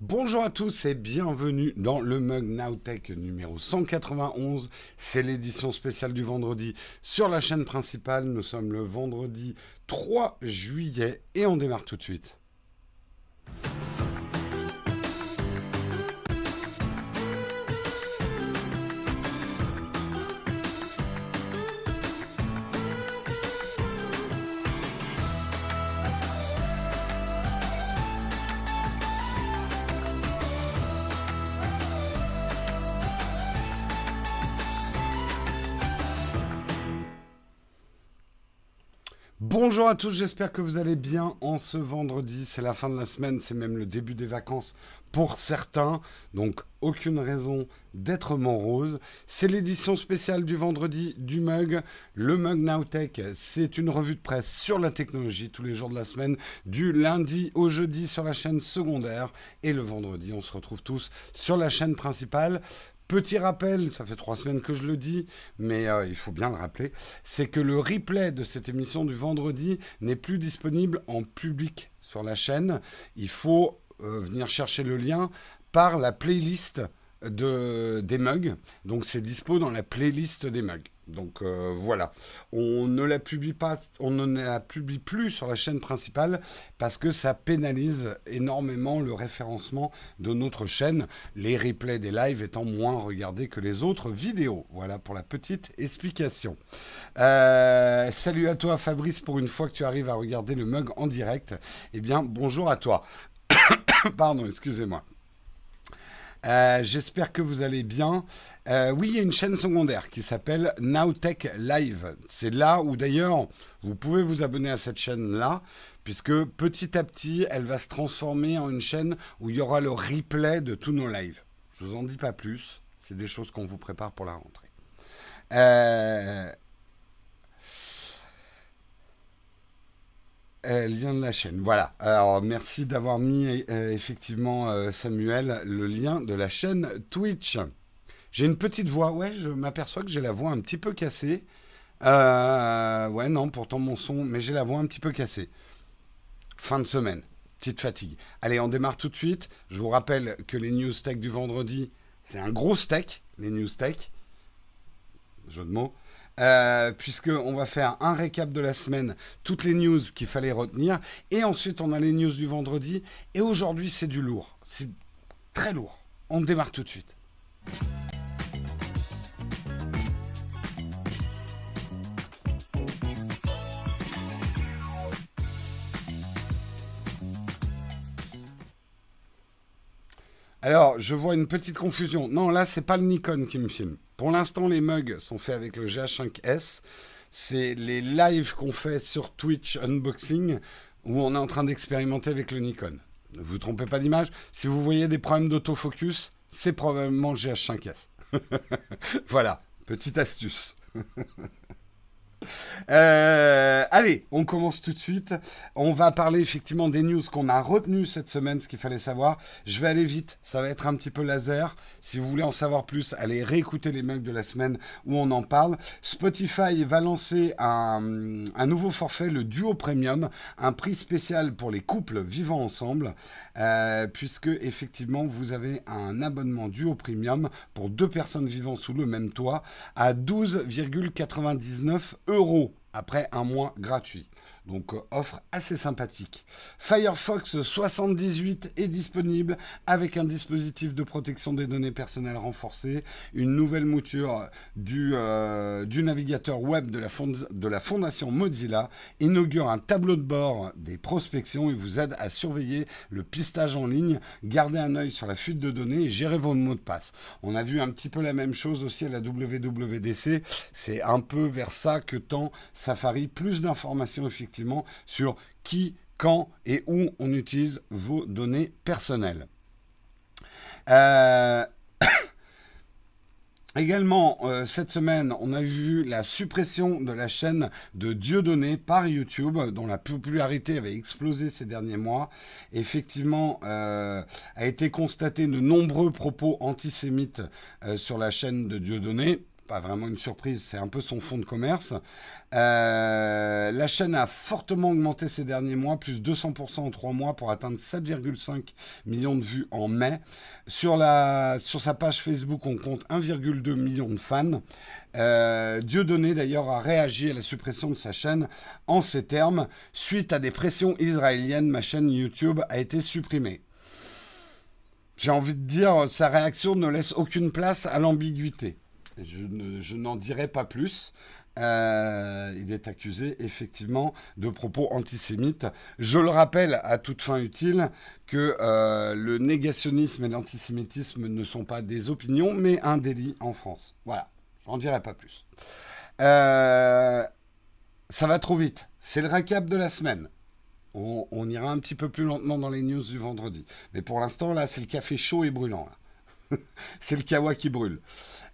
Bonjour à tous et bienvenue dans le Mug Nowtech numéro 191. C'est l'édition spéciale du vendredi sur la chaîne principale. Nous sommes le vendredi 3 juillet et on démarre tout de suite. Bonjour à tous, j'espère que vous allez bien en ce vendredi. C'est la fin de la semaine, c'est même le début des vacances pour certains. Donc aucune raison d'être morose. C'est l'édition spéciale du vendredi du Mug. Le Mug Nowtech, c'est une revue de presse sur la technologie tous les jours de la semaine, du lundi au jeudi sur la chaîne secondaire. Et le vendredi, on se retrouve tous sur la chaîne principale. Petit rappel, ça fait trois semaines que je le dis, mais euh, il faut bien le rappeler, c'est que le replay de cette émission du vendredi n'est plus disponible en public sur la chaîne. Il faut euh, venir chercher le lien par la playlist de, des mugs. Donc c'est dispo dans la playlist des mugs. Donc euh, voilà, on ne la publie plus sur la chaîne principale parce que ça pénalise énormément le référencement de notre chaîne, les replays des lives étant moins regardés que les autres vidéos. Voilà pour la petite explication. Euh, salut à toi Fabrice, pour une fois que tu arrives à regarder le mug en direct. Eh bien bonjour à toi. Pardon, excusez-moi. Euh, j'espère que vous allez bien. Euh, oui, il y a une chaîne secondaire qui s'appelle Nowtech Live. C'est là où d'ailleurs vous pouvez vous abonner à cette chaîne-là, puisque petit à petit, elle va se transformer en une chaîne où il y aura le replay de tous nos lives. Je vous en dis pas plus. C'est des choses qu'on vous prépare pour la rentrée. Euh, Euh, lien de la chaîne. Voilà. Alors, merci d'avoir mis euh, effectivement, euh, Samuel, le lien de la chaîne Twitch. J'ai une petite voix. Ouais, je m'aperçois que j'ai la voix un petit peu cassée. ouais, non, pourtant mon son, mais j'ai la voix un petit peu cassée. Fin de semaine. Petite fatigue. Allez, on démarre tout de suite. Je vous rappelle que les news tech du vendredi, c'est un gros steak, les news tech. Jeu de mots. Euh, puisqu'on va faire un récap de la semaine, toutes les news qu'il fallait retenir, et ensuite on a les news du vendredi, et aujourd'hui c'est du lourd, c'est très lourd. On démarre tout de suite. Alors, je vois une petite confusion. Non, là, c'est pas le Nikon qui me filme. Pour l'instant, les mugs sont faits avec le GH5S. C'est les lives qu'on fait sur Twitch Unboxing où on est en train d'expérimenter avec le Nikon. Ne vous trompez pas d'image. Si vous voyez des problèmes d'autofocus, c'est probablement le GH5S. voilà, petite astuce. Euh, allez, on commence tout de suite. On va parler effectivement des news qu'on a retenues cette semaine, ce qu'il fallait savoir. Je vais aller vite, ça va être un petit peu laser. Si vous voulez en savoir plus, allez réécouter les mugs de la semaine où on en parle. Spotify va lancer un, un nouveau forfait, le Duo Premium, un prix spécial pour les couples vivant ensemble, euh, puisque effectivement vous avez un abonnement Duo Premium pour deux personnes vivant sous le même toit à 12,99 euros après un mois gratuit. Donc euh, offre assez sympathique. Firefox 78 est disponible avec un dispositif de protection des données personnelles renforcé, une nouvelle mouture du, euh, du navigateur web de la, de la fondation Mozilla, inaugure un tableau de bord des prospections et vous aide à surveiller le pistage en ligne, garder un œil sur la fuite de données et gérer vos mots de passe. On a vu un petit peu la même chose aussi à la WWDC. C'est un peu vers ça que tend Safari. Plus d'informations sur qui, quand et où on utilise vos données personnelles. Euh, également, euh, cette semaine, on a vu la suppression de la chaîne de Dieudonné par YouTube, dont la popularité avait explosé ces derniers mois. Effectivement, euh, a été constaté de nombreux propos antisémites sur la chaîne de Dieudonné pas vraiment une surprise, c'est un peu son fonds de commerce. Euh, la chaîne a fortement augmenté ces derniers mois, plus 200% en trois mois pour atteindre 7,5 millions de vues en mai. Sur sa page Facebook, on compte 1,2 million de fans. Euh, Dieudonné d'ailleurs a réagi à la suppression de sa chaîne en ces termes. Suite à des pressions israéliennes, ma chaîne YouTube a été supprimée. J'ai envie de dire, sa réaction ne laisse aucune place à l'ambiguïté. Je, n'en dirai pas plus. Euh, il est accusé effectivement de propos antisémites. Je le rappelle à toute fin utile que euh, le négationnisme et l'antisémitisme ne sont pas des opinions, mais un délit en France. Voilà, j'en dirai pas plus. Euh, ça va trop vite. C'est le récap de la semaine. On, ira un petit peu plus lentement dans les news du vendredi. Mais pour l'instant, là, c'est le café chaud et brûlant. c'est le kawa qui brûle.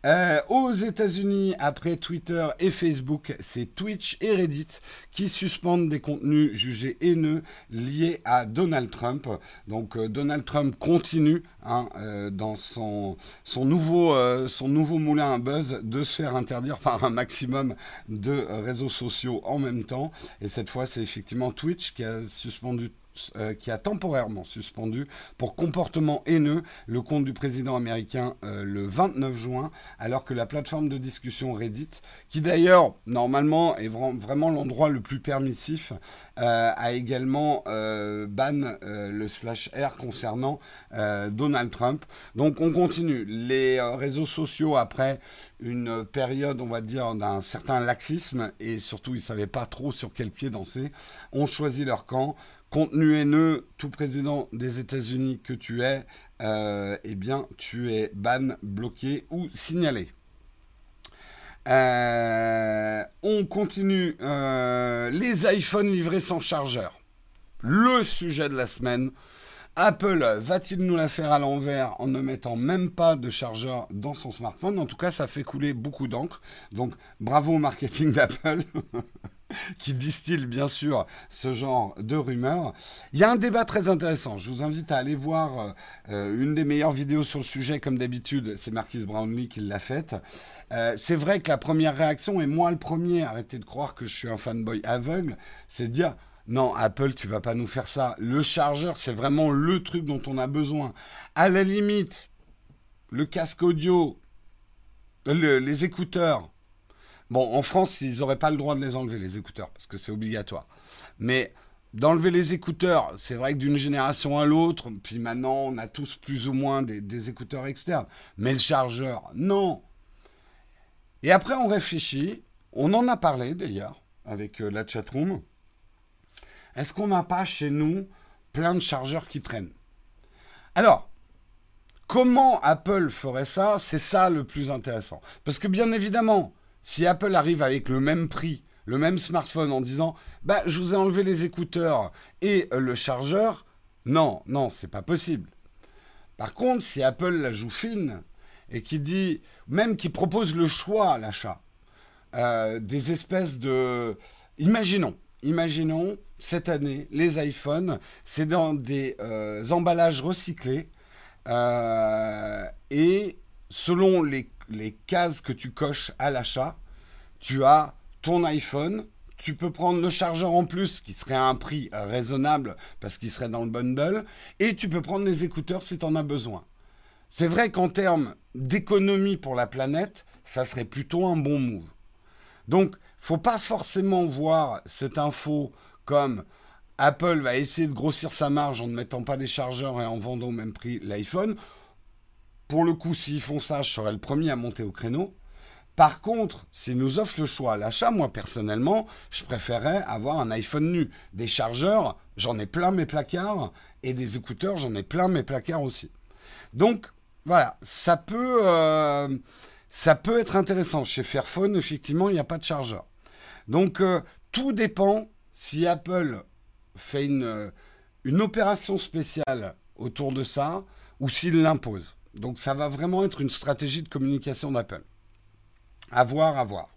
Euh, aux États-Unis, après Twitter et Facebook, c'est Twitch et Reddit qui suspendent des contenus jugés haineux liés à Donald Trump. Donc euh, Donald Trump continue hein, euh, dans son, nouveau moulin à buzz de se faire interdire par un maximum de réseaux sociaux en même temps. Et cette fois, c'est effectivement Twitch qui a suspendu euh, qui a temporairement suspendu pour comportement haineux le compte du président américain euh, le 29 juin, alors que la plateforme de discussion Reddit, qui d'ailleurs normalement est vraiment l'endroit le plus permissif, euh, a également ban le slash R concernant Donald Trump. Donc on continue. Les réseaux sociaux, après une période, on va dire, d'un certain laxisme, et surtout ils ne savaient pas trop sur quel pied danser, ont choisi leur camp contenu haineux, tout président des États-Unis que tu es, euh, eh bien, tu es ban, bloqué ou signalé. Euh, on continue. Euh, les iPhones livrés sans chargeur. Le sujet de la semaine. Apple va-t-il nous la faire à l'envers en ne mettant même pas de chargeur dans son smartphone? En tout cas, ça fait couler beaucoup d'encre. Donc, bravo au marketing d'Apple. qui distille bien sûr ce genre de rumeurs. Il y a un débat très intéressant. Je vous invite à aller voir euh, une des meilleures vidéos sur le sujet, comme d'habitude, c'est Marquis Brownlee qui l'a faite. Euh, c'est vrai que la première réaction, et moi le premier, arrêtez de croire que je suis un fanboy aveugle, c'est de dire non, Apple, tu vas pas nous faire ça. Le chargeur, c'est vraiment le truc dont on a besoin. À la limite, le casque audio, les écouteurs, Bon, en France, ils n'auraient pas le droit de les enlever, les écouteurs, parce que c'est obligatoire. Mais d'enlever les écouteurs, c'est vrai que d'une génération à l'autre, puis maintenant, on a tous plus ou moins des, écouteurs externes. Mais le chargeur, non. Et après, on réfléchit. On en a parlé d'ailleurs avec euh, la chatroom. Est-ce qu'on n'a pas chez nous plein de chargeurs qui traînent? Alors, comment Apple ferait ça? C'est ça le plus intéressant. Parce que bien évidemment, si Apple arrive avec le même prix, le même smartphone en disant bah je vous ai enlevé les écouteurs et euh, le chargeur, non, non, c'est pas possible. Par contre, si Apple la joue fine et qui dit même qui propose le choix à l'achat, euh, des espèces de, imaginons, imaginons cette année les iPhones, c'est dans des euh, emballages recyclés et selon les les cases que tu coches à l'achat, tu as ton iPhone, tu peux prendre le chargeur en plus qui serait à un prix raisonnable parce qu'il serait dans le bundle, et tu peux prendre les écouteurs si tu en as besoin. C'est vrai qu'en termes d'économie pour la planète, ça serait plutôt un bon move. Donc, faut pas forcément voir cette info comme Apple va essayer de grossir sa marge en ne mettant pas des chargeurs et en vendant au même prix l'iPhone. Pour le coup, s'ils font ça, je serai le premier à monter au créneau. Par contre, s'ils nous offrent le choix à l'achat, moi personnellement, je préférerais avoir un iPhone nu. Des chargeurs, j'en ai plein mes placards, et des écouteurs, j'en ai plein mes placards aussi. Donc, voilà, ça peut, euh, être intéressant. Chez Fairphone, effectivement, il n'y a pas de chargeur. Donc, euh, tout dépend si Apple fait une, une opération spéciale autour de ça ou s'il l'impose. Donc ça va vraiment être une stratégie de communication d'Apple. À voir, à voir.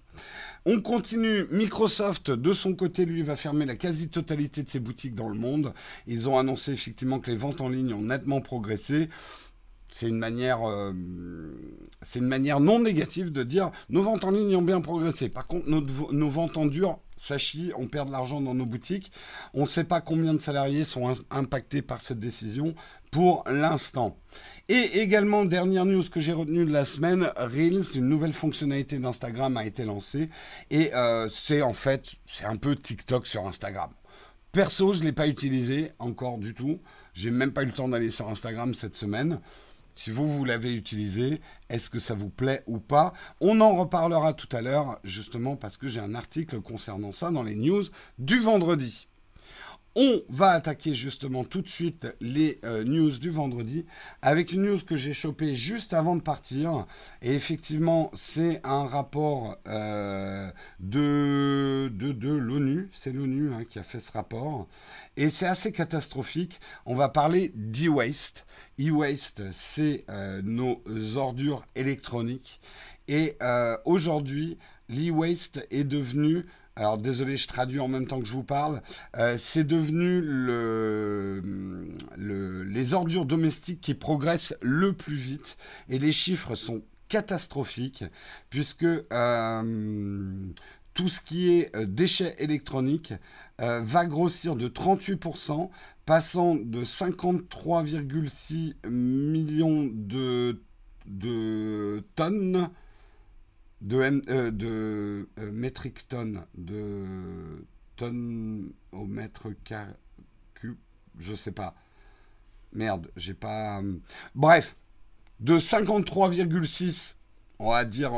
On continue. Microsoft, de son côté, lui, va fermer la quasi-totalité de ses boutiques dans le monde. Ils ont annoncé effectivement que les ventes en ligne ont nettement progressé. c'est une manière, euh, c'est une manière non négative de dire nos ventes en ligne ont bien progressé. Par contre, nos, ventes en dur, ça chie, on perd de l'argent dans nos boutiques. On ne sait pas combien de salariés sont impactés par cette décision pour l'instant. Et également, dernière news que j'ai retenue de la semaine, Reels, une nouvelle fonctionnalité d'Instagram a été lancée. Et euh, c'est en fait, c'est un peu TikTok sur Instagram. Perso, je ne l'ai pas utilisé encore du tout. J'ai même pas eu le temps d'aller sur Instagram cette semaine. Si vous, vous l'avez utilisé, est-ce que ça vous plaît ou pas? On en reparlera tout à l'heure, justement parce que j'ai un article concernant ça dans les news du vendredi. On va attaquer justement tout de suite les euh, news du vendredi avec une news que j'ai chopée juste avant de partir. Et effectivement, c'est un rapport euh, de, de, l'ONU. C'est l'ONU hein, qui a fait ce rapport. Et c'est assez catastrophique. On va parler d'e-waste. E-waste, c'est euh, nos ordures électroniques. Et aujourd'hui, l'e-waste est devenu alors désolé, je traduis en même temps que je vous parle. Euh, c'est devenu le, les ordures domestiques qui progressent le plus vite et les chiffres sont catastrophiques puisque euh, tout ce qui est euh, déchets électroniques va grossir de 38%, passant de 53,6 millions de tonnes de, euh, de euh, tonnes, de tonnes au mètre cube, je sais pas. Merde, j'ai pas. Euh, bref, de 53,6, on va dire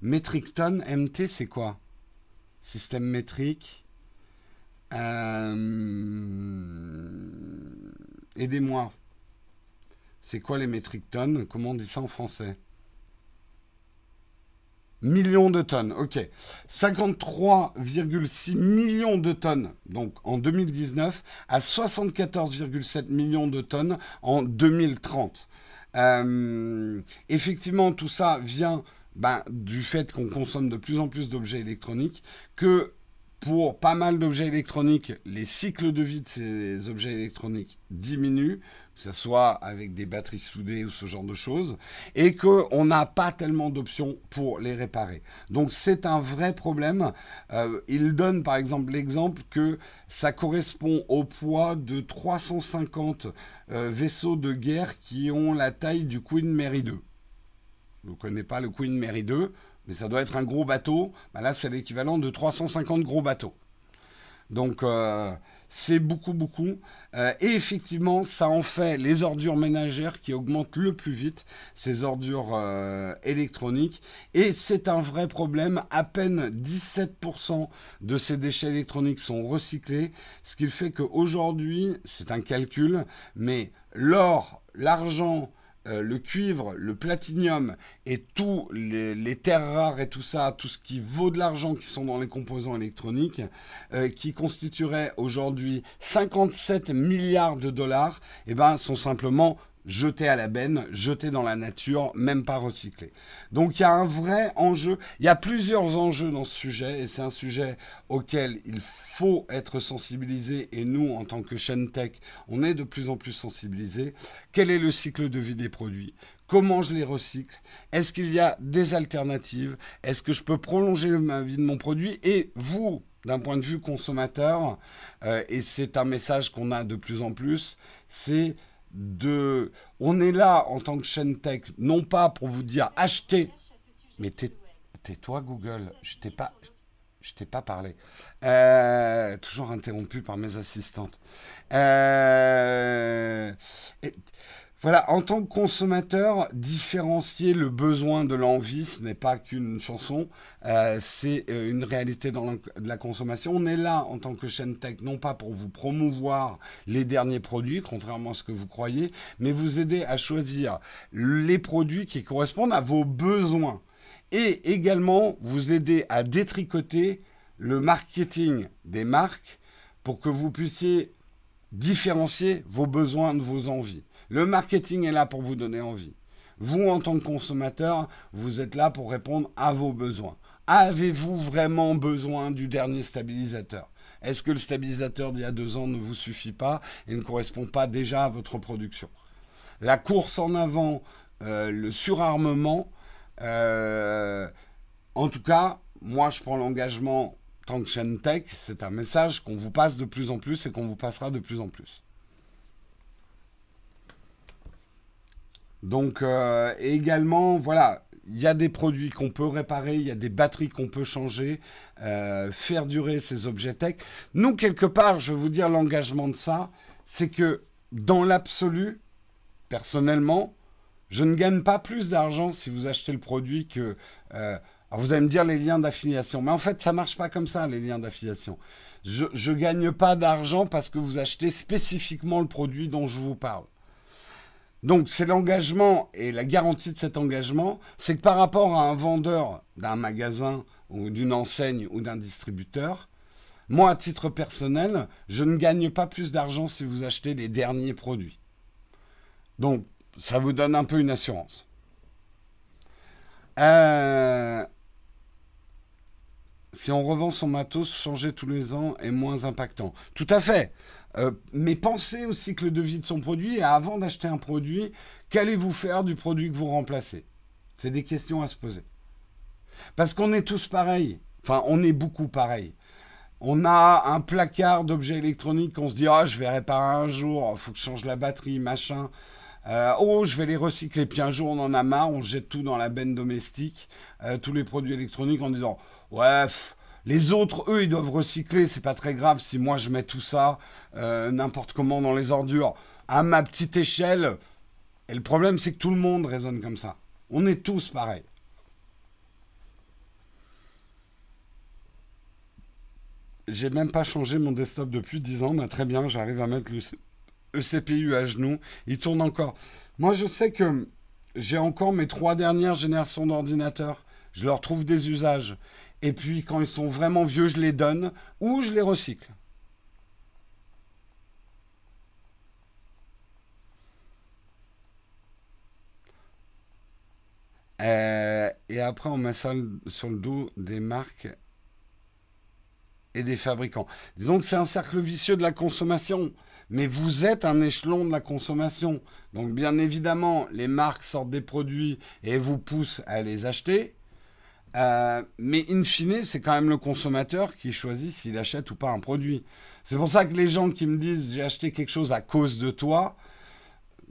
métric tonnes, MT, c'est quoi? Système métrique. Aidez-moi. C'est quoi les métric tonnes? Comment on dit ça en français? Millions de tonnes, ok. 53,6 millions de tonnes, donc en 2019, à 74,7 millions de tonnes en 2030. Euh, effectivement, tout ça vient ben, du fait qu'on consomme de plus en plus d'objets électroniques, que pour pas mal d'objets électroniques, les cycles de vie de ces objets électroniques diminuent, que ce soit avec des batteries soudées ou ce genre de choses, et qu'on n'a pas tellement d'options pour les réparer. Donc c'est un vrai problème. Euh, il donne par exemple l'exemple que ça correspond au poids de 350 euh, vaisseaux de guerre qui ont la taille du Queen Mary 2. Je ne connais pas le Queen Mary 2, mais ça doit être un gros bateau. Bah là, c'est l'équivalent de 350 gros bateaux. Donc, euh, c'est beaucoup, beaucoup. Euh, et effectivement, ça en fait les ordures ménagères qui augmentent le plus vite, ces ordures euh, électroniques. Et c'est un vrai problème. À peine 17% de ces déchets électroniques sont recyclés, ce qui fait qu'aujourd'hui, c'est un calcul, mais l'or, l'argent, euh, le cuivre, le platinium et tous les, terres rares et tout ça, tout ce qui vaut de l'argent qui sont dans les composants électroniques, euh, qui constitueraient aujourd'hui 57 milliards de dollars, eh ben, sont simplement jeté à la benne, jeté dans la nature, même pas recyclé. Donc il y a un vrai enjeu, il y a plusieurs enjeux dans ce sujet, et c'est un sujet auquel il faut être sensibilisé, et nous, en tant que chaîne tech, on est de plus en plus sensibilisés. Quel est le cycle de vie des produits? Comment je les recycle? Est-ce qu'il y a des alternatives? Est-ce que je peux prolonger ma vie de mon produit? Et vous, d'un point de vue consommateur, euh, et c'est un message qu'on a de plus en plus, c'est de... On est là en tant que chaîne tech, non pas pour vous dire achetez, mais tais-toi Google, je t'ai pas... Je t'ai pas parlé. Euh, toujours interrompu par mes assistantes. Euh, voilà, en tant que consommateur, différencier le besoin de l'envie, ce n'est pas qu'une chanson, euh, c'est euh, une réalité dans la, consommation. On est là en tant que chaîne tech, non pas pour vous promouvoir les derniers produits, contrairement à ce que vous croyez, mais vous aider à choisir les produits qui correspondent à vos besoins. Et également vous aider à détricoter le marketing des marques pour que vous puissiez différencier vos besoins de vos envies. Le marketing est là pour vous donner envie. Vous, en tant que consommateur, vous êtes là pour répondre à vos besoins. Avez-vous vraiment besoin du dernier stabilisateur? Est-ce que le stabilisateur d'il y a deux ans ne vous suffit pas et ne correspond pas déjà à votre production? La course en avant, euh, le surarmement. Euh, en tout cas, moi, je prends l'engagement tant que tech, c'est un message qu'on vous passe de plus en plus et qu'on vous passera de plus en plus. Donc, euh, également, voilà, il y a des produits qu'on peut réparer, il y a des batteries qu'on peut changer, euh, faire durer ces objets tech. Nous, quelque part, je vais vous dire l'engagement de ça, c'est que dans l'absolu, personnellement, je ne gagne pas plus d'argent si vous achetez le produit que... Euh, vous allez me dire les liens d'affiliation, mais en fait, ça marche pas comme ça, les liens d'affiliation. Je ne gagne pas d'argent parce que vous achetez spécifiquement le produit dont je vous parle. Donc c'est l'engagement et la garantie de cet engagement, c'est que par rapport à un vendeur d'un magasin ou d'une enseigne ou d'un distributeur, moi à titre personnel, je ne gagne pas plus d'argent si vous achetez les derniers produits. Donc ça vous donne un peu une assurance. Euh, si on revend son matos, changer tous les ans est moins impactant. Tout à fait. Euh, mais pensez au cycle de vie de son produit et avant d'acheter un produit, qu'allez-vous faire du produit que vous remplacez? C'est des questions à se poser. Parce qu'on est tous pareils. Enfin, on est beaucoup pareils. On a un placard d'objets électroniques qu'on se dit Ah, je vais réparer un jour, il faut que je change la batterie, machin. Euh, oh, je vais les recycler. Puis un jour, on en a marre, on jette tout dans la benne domestique, euh, tous les produits électroniques en disant Ouais, les autres, eux, ils doivent recycler, c'est pas très grave si moi je mets tout ça euh, n'importe comment dans les ordures à ma petite échelle. Et le problème, c'est que tout le monde raisonne comme ça. On est tous pareils. J'ai même pas changé mon desktop depuis 10 ans, mais très bien, j'arrive à mettre le, CPU à genoux. Il tourne encore. Moi, je sais que j'ai encore mes trois dernières générations d'ordinateurs. Je leur trouve des usages. Et puis quand ils sont vraiment vieux, je les donne ou je les recycle. Euh, et après, on met ça sur le dos des marques et des fabricants. Disons que c'est un cercle vicieux de la consommation, mais vous êtes un échelon de la consommation. Donc bien évidemment, les marques sortent des produits et vous poussent à les acheter. Euh, mais in fine, c'est quand même le consommateur qui choisit s'il achète ou pas un produit. C'est pour ça que les gens qui me disent j'ai acheté quelque chose à cause de toi,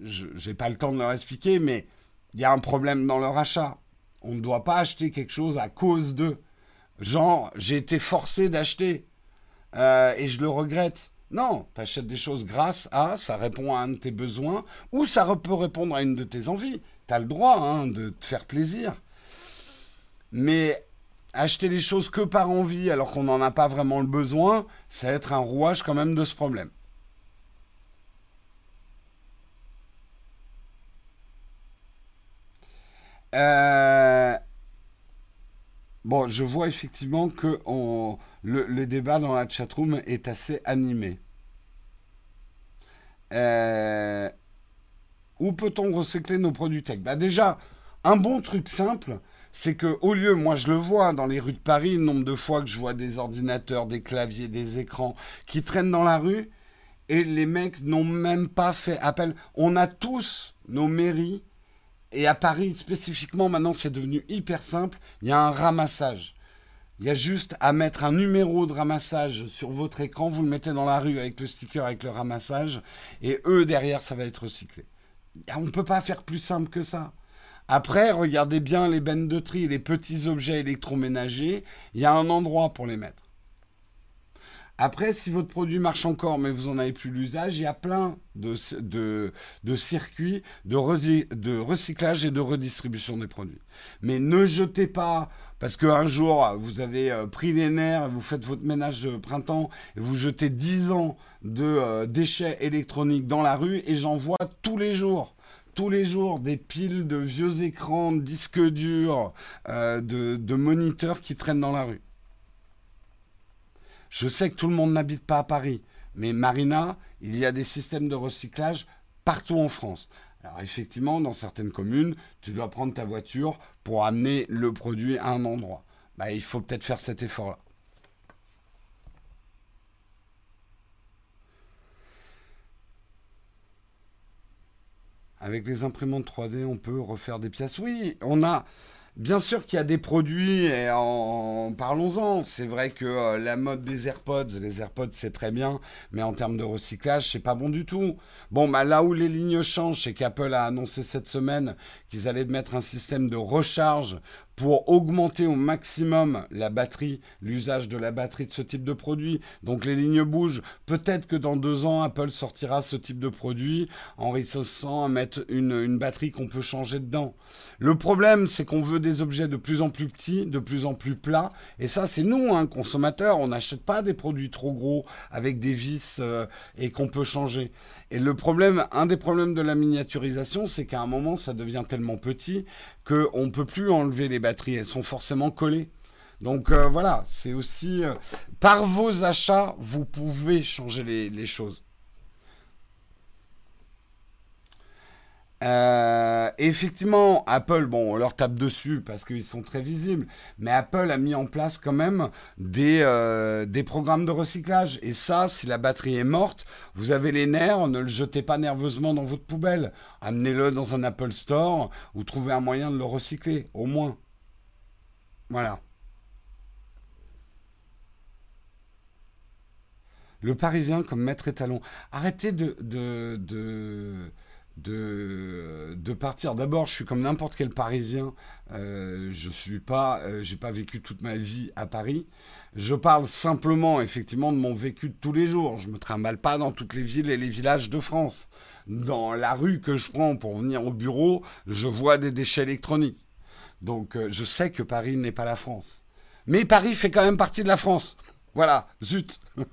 je n'ai pas le temps de leur expliquer, mais il y a un problème dans leur achat. On ne doit pas acheter quelque chose à cause d'eux. Genre, j'ai été forcé d'acheter euh, et je le regrette. Non, tu achètes des choses grâce à, ça répond à un de tes besoins, ou ça peut répondre à une de tes envies. Tu as le droit hein, de te faire plaisir. Mais acheter les choses que par envie alors qu'on n'en a pas vraiment le besoin, ça va être un rouage quand même de ce problème. Euh, bon, je vois effectivement que le, débat dans la chatroom est assez animé. Euh, où peut-on recycler nos produits tech? Bah Déjà, un bon truc simple, c'est que au lieu, moi je le vois dans les rues de Paris, le nombre de fois que je vois des ordinateurs, des claviers, des écrans qui traînent dans la rue, et les mecs n'ont même pas fait appel. On a tous nos mairies, et à Paris spécifiquement, maintenant c'est devenu hyper simple, il y a un ramassage. Il y a juste à mettre un numéro de ramassage sur votre écran, vous le mettez dans la rue avec le sticker, avec le ramassage, et eux derrière, ça va être recyclé. On ne peut pas faire plus simple que ça. Après, regardez bien les bennes de tri, les petits objets électroménagers. Il y a un endroit pour les mettre. Après, si votre produit marche encore, mais vous n'en avez plus l'usage, il y a plein de, circuits de, recyclage et de redistribution des produits. Mais ne jetez pas, parce qu'un jour, vous avez euh, pris les nerfs, vous faites votre ménage de printemps, et vous jetez 10 ans de euh, déchets électroniques dans la rue, et j'en vois tous les jours tous les jours des piles de vieux écrans, de disques durs, euh, de, moniteurs qui traînent dans la rue. Je sais que tout le monde n'habite pas à Paris, mais Marina, il y a des systèmes de recyclage partout en France. Alors effectivement, dans certaines communes, tu dois prendre ta voiture pour amener le produit à un endroit. Bah, il faut peut-être faire cet effort-là. Avec les imprimantes 3D, on peut refaire des pièces. Oui, on a. Bien sûr qu'il y a des produits, et en, parlons-en. C'est vrai que euh, la mode des AirPods, les AirPods c'est très bien, mais en termes de recyclage, c'est pas bon du tout. Bon, bah, là où les lignes changent, c'est qu'Apple a annoncé cette semaine qu'ils allaient mettre un système de recharge pour augmenter au maximum la batterie, l'usage de la batterie de ce type de produit. Donc les lignes bougent. Peut-être que dans deux ans, Apple sortira ce type de produit en réussissant à mettre une, batterie qu'on peut changer dedans. Le problème, c'est qu'on veut des objets de plus en plus petits, de plus en plus plats. Et ça, c'est nous, hein, consommateurs. On n'achète pas des produits trop gros avec des vis euh, et qu'on peut changer. Et le problème, un des problèmes de la miniaturisation, c'est qu'à un moment, ça devient tellement petit qu'on ne peut plus enlever les batteries. Elles sont forcément collées. Donc euh, voilà, c'est aussi... Euh, par vos achats, vous pouvez changer les choses. Euh, effectivement, Apple, bon, on leur tape dessus parce qu'ils sont très visibles, mais Apple a mis en place quand même des, euh, des programmes de recyclage. Et ça, si la batterie est morte, vous avez les nerfs, ne le jetez pas nerveusement dans votre poubelle. Amenez-le dans un Apple Store ou trouvez un moyen de le recycler, au moins. Voilà. Le Parisien comme maître étalon. Arrêtez de de, partir. D'abord, je suis comme n'importe quel Parisien. Euh, je suis pas, euh, j'ai pas vécu toute ma vie à Paris. Je parle simplement, effectivement, de mon vécu de tous les jours. Je me trimballe pas dans toutes les villes et les villages de France. Dans la rue que je prends pour venir au bureau, je vois des déchets électroniques. Donc, euh, je sais que Paris n'est pas la France. Mais Paris fait quand même partie de la France. Voilà, zut.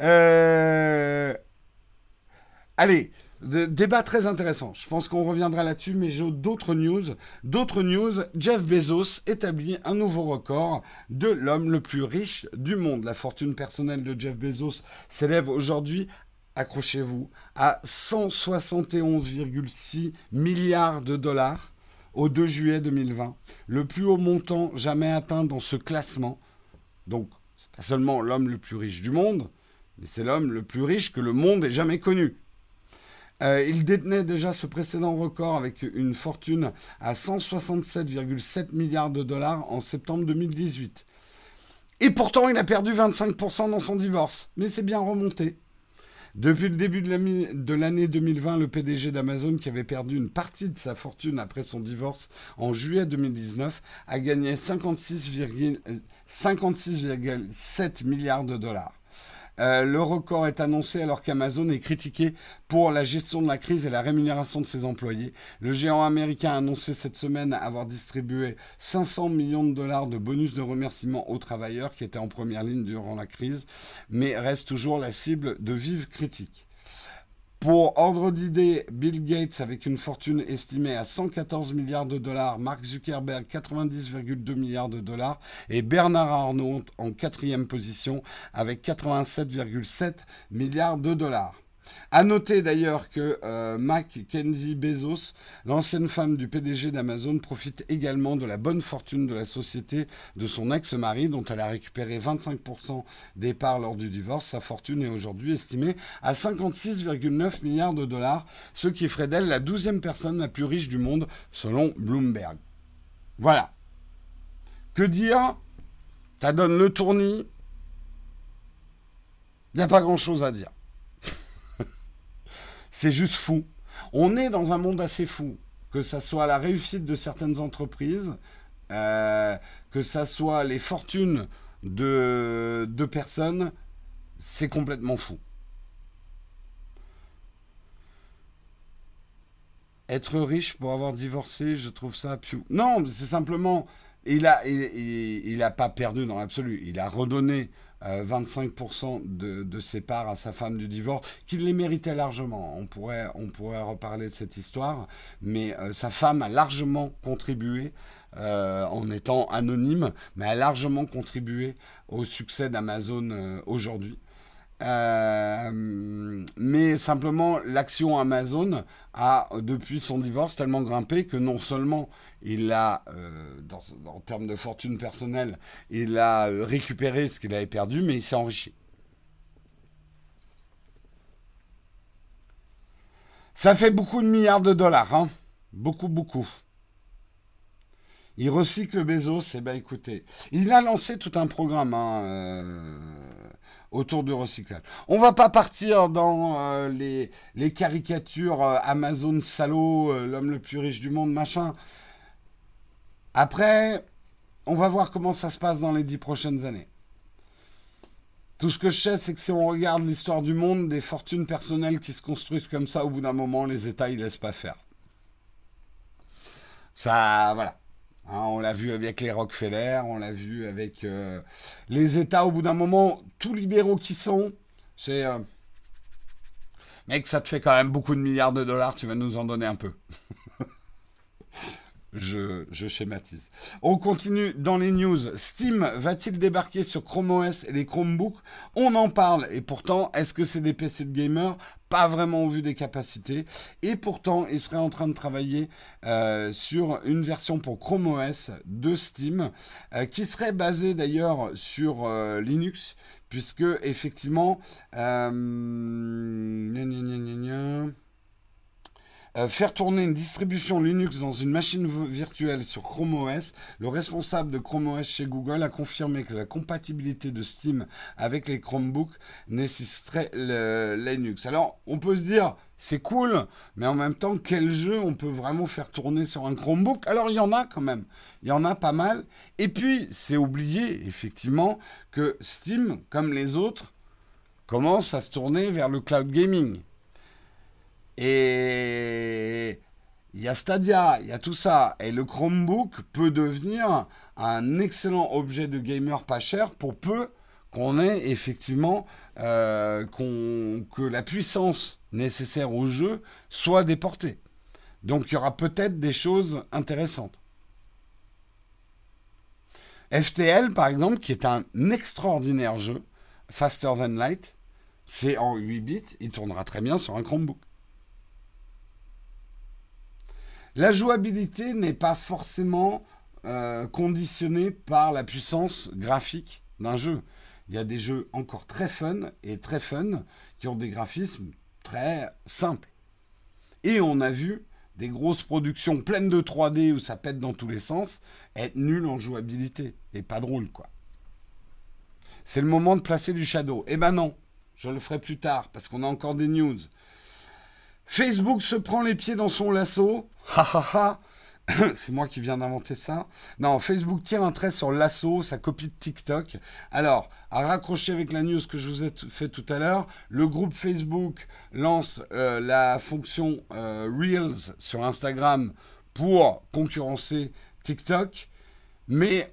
euh... Allez, débat très intéressant. Je pense qu'on reviendra là-dessus, mais j'ai d'autres news. D'autres news, Jeff Bezos établit un nouveau record de l'homme le plus riche du monde. La fortune personnelle de Jeff Bezos s'élève aujourd'hui, accrochez-vous, à 171,6 milliards de dollars au 2 juillet 2020. Le plus haut montant jamais atteint dans ce classement. Donc, c'est pas seulement l'homme le plus riche du monde, mais c'est l'homme le plus riche que le monde ait jamais connu. Euh, il détenait déjà ce précédent record avec une fortune à 167,7 milliards de dollars en septembre 2018. Et pourtant, il a perdu 25% dans son divorce. Mais c'est bien remonté. Depuis le début de l'année 2020, le PDG d'Amazon, qui avait perdu une partie de sa fortune après son divorce en juillet 2019, a gagné 56,7 milliards de dollars. Euh, le record est annoncé alors qu'Amazon est critiqué pour la gestion de la crise et la rémunération de ses employés. Le géant américain a annoncé cette semaine avoir distribué 500 millions de dollars de bonus de remerciement aux travailleurs qui étaient en première ligne durant la crise, mais reste toujours la cible de vives critiques. Pour ordre d'idée, Bill Gates avec une fortune estimée à 114 milliards de dollars, Mark Zuckerberg 90,2 milliards de dollars et Bernard Arnault en quatrième position avec 87,7 milliards de dollars. À noter d'ailleurs que euh, Mackenzie Bezos, l'ancienne femme du PDG d'Amazon, profite également de la bonne fortune de la société de son ex-mari, dont elle a récupéré 25% des parts lors du divorce. Sa fortune est aujourd'hui estimée à 56,9 milliards de dollars, ce qui ferait d'elle la douzième personne la plus riche du monde, selon Bloomberg. Voilà. Que dire? Ça donne le tournis? Il n'y a pas grand-chose à dire. C'est juste fou. On est dans un monde assez fou. Que ça soit la réussite de certaines entreprises, euh, que ça soit les fortunes de, de personnes, c'est complètement fou. Être riche pour avoir divorcé, je trouve ça piou. Non, c'est simplement, il a, il, il a pas perdu dans l'absolu. Il a redonné 25% euh, de, ses parts à sa femme du divorce, qu'il les méritait largement. On pourrait, on reparler de cette histoire, mais euh, sa femme a largement contribué, euh, en étant anonyme, mais a largement contribué au succès d'Amazon aujourd'hui. Euh, mais simplement, l'action Amazon a, depuis son divorce, tellement grimpé que non seulement il a, euh, en termes de fortune personnelle, il a euh, récupéré ce qu'il avait perdu, mais il s'est enrichi. Ça fait beaucoup de milliards de dollars, hein. Beaucoup, beaucoup. Il recycle Bezos, eh bien écoutez, il a lancé tout un programme hein, autour du recyclage. On va pas partir dans euh, les, les, caricatures euh, Amazon salaud, l'homme le plus riche du monde, machin. Après, on va voir comment ça se passe dans les dix prochaines années. Tout ce que je sais, c'est que si on regarde l'histoire du monde, des fortunes personnelles qui se construisent comme ça, au bout d'un moment, les États, ils laissent pas faire. Ça, voilà. Hein, on l'a vu avec les Rockefeller, on l'a vu avec euh, les États. Au bout d'un moment, tous libéraux qui sont, c'est... Euh, mec, ça te fait quand même beaucoup de milliards de dollars, tu vas nous en donner un peu. Je, schématise. On continue dans les news. Steam va-t-il débarquer sur Chrome OS et les Chromebooks? On en parle. Et pourtant, est-ce que c'est des PC de gamers? Pas vraiment au vu des capacités. Et pourtant, il serait en train de travailler euh, sur une version pour Chrome OS de Steam, euh, qui serait basée d'ailleurs sur euh, Linux, puisque effectivement... Euh, faire tourner une distribution Linux dans une machine virtuelle sur Chrome OS, le responsable de Chrome OS chez Google a confirmé que la compatibilité de Steam avec les Chromebooks nécessiterait Linux. Alors, on peut se dire, c'est cool, mais en même temps, quel jeu on peut vraiment faire tourner sur un Chromebook? Alors, il y en a quand même, il y en a pas mal. Et puis, c'est oublié, effectivement, que Steam, comme les autres, commence à se tourner vers le cloud gaming. Et il y a Stadia, il y a tout ça. Et le Chromebook peut devenir un excellent objet de gamer pas cher pour peu qu'on ait effectivement euh, que la puissance nécessaire au jeu soit déportée. Donc il y aura peut-être des choses intéressantes. FTL, par exemple, qui est un extraordinaire jeu, Faster Than Light, c'est en 8 bits, il tournera très bien sur un Chromebook. La jouabilité n'est pas forcément euh, conditionnée par la puissance graphique d'un jeu. Il y a des jeux encore très fun et très fun qui ont des graphismes très simples. Et on a vu des grosses productions pleines de 3D où ça pète dans tous les sens être nul en jouabilité et pas drôle quoi. C'est le moment de placer du shadow. Eh ben non, je le ferai plus tard parce qu'on a encore des news. Facebook se prend les pieds dans son lasso. Ha ha. C'est moi qui viens d'inventer ça. Non, Facebook tire un trait sur lasso, sa copie de TikTok. Alors, à raccrocher avec la news que je vous ai fait tout à l'heure, le groupe Facebook lance euh, la fonction euh, Reels sur Instagram pour concurrencer TikTok. Mais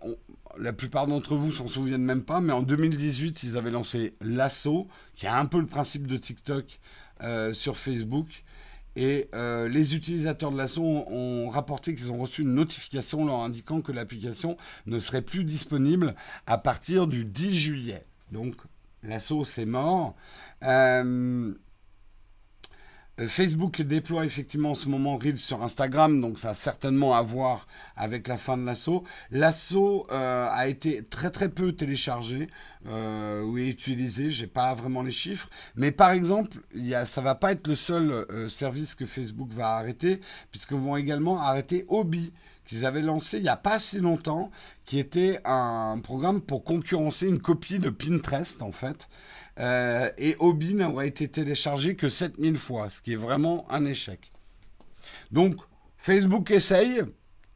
la plupart d'entre vous s'en souviennent même pas, mais en 2018, ils avaient lancé Lasso, qui a un peu le principe de TikTok euh, sur Facebook. Et euh, les utilisateurs de l'assaut ont, rapporté qu'ils ont reçu une notification leur indiquant que l'application ne serait plus disponible à partir du 10 juillet. Donc l'assaut c'est mort. Euh, Facebook déploie effectivement en ce moment Reels sur Instagram, donc ça a certainement à voir avec la fin de l'assaut. L'assaut euh, a été très très peu téléchargé euh, ou utilisé, j'ai pas vraiment les chiffres, mais par exemple, y a, ça va pas être le seul euh, service que Facebook va arrêter, puisqu'ils vont également arrêter Obi qu'ils avaient lancé il n'y a pas si longtemps, qui était un programme pour concurrencer une copie de Pinterest en fait. Euh, et Obi n'aurait été téléchargé que 7000 fois, ce qui est vraiment un échec. Donc, Facebook essaye,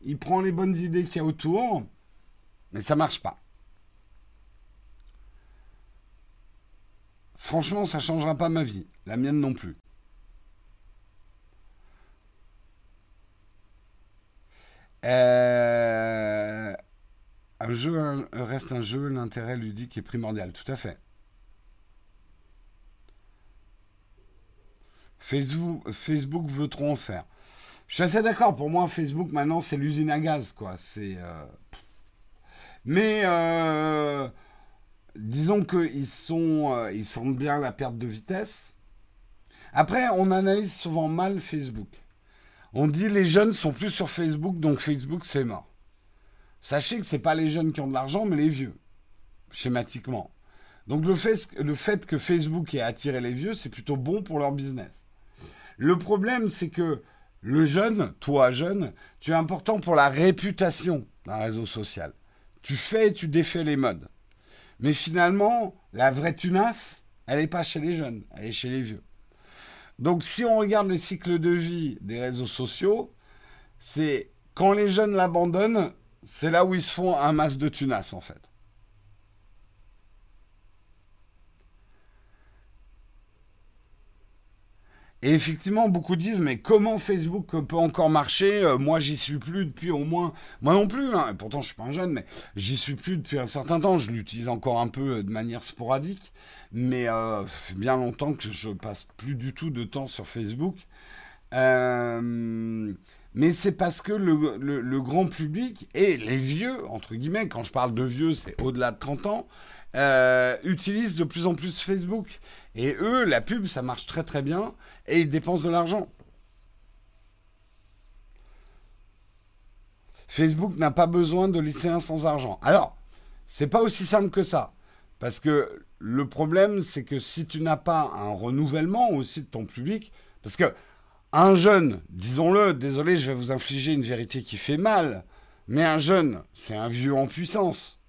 il prend les bonnes idées qu'il y a autour, mais ça marche pas. Franchement, ça changera pas ma vie, la mienne non plus. Euh, un jeu reste un jeu, l'intérêt ludique est primordial, tout à fait. Facebook, veut trop en faire? Je suis assez d'accord. Pour moi, Facebook maintenant, c'est l'usine à gaz, quoi. C'est. Euh, mais euh, disons qu'ils sont, euh, ils sentent bien la perte de vitesse. Après, on analyse souvent mal Facebook. On dit les jeunes sont plus sur Facebook, donc Facebook c'est mort. Sachez que ce n'est pas les jeunes qui ont de l'argent, mais les vieux, schématiquement. Donc le fait, le fait que Facebook ait attiré les vieux, c'est plutôt bon pour leur business. Le problème, c'est que le jeune, toi jeune, tu es important pour la réputation d'un réseau social. Tu fais et tu défais les modes. Mais finalement, la vraie tunasse, elle n'est pas chez les jeunes, elle est chez les vieux. Donc si on regarde les cycles de vie des réseaux sociaux, c'est quand les jeunes l'abandonnent, c'est là où ils se font un masse de tunas en fait. Et effectivement, beaucoup disent, mais comment Facebook peut encore marcher? Euh, Moi, j'y suis plus depuis au moins... Moi non plus, hein, pourtant je suis pas un jeune, mais j'y suis plus depuis un certain temps. Je l'utilise encore un peu euh, de manière sporadique, mais euh, ça fait bien longtemps que je passe plus du tout de temps sur Facebook. Euh, mais c'est parce que le, grand public et les vieux, entre guillemets, quand je parle de vieux, c'est au-delà de 30 ans, euh, utilisent de plus en plus Facebook. Et eux, la pub, ça marche très très bien et ils dépensent de l'argent. Facebook n'a pas besoin de lycéens sans argent. Alors, c'est pas aussi simple que ça. Parce que le problème, c'est que si tu n'as pas un renouvellement aussi de ton public, parce que un jeune, disons-le, désolé, je vais vous infliger une vérité qui fait mal, mais un jeune, c'est un vieux en puissance.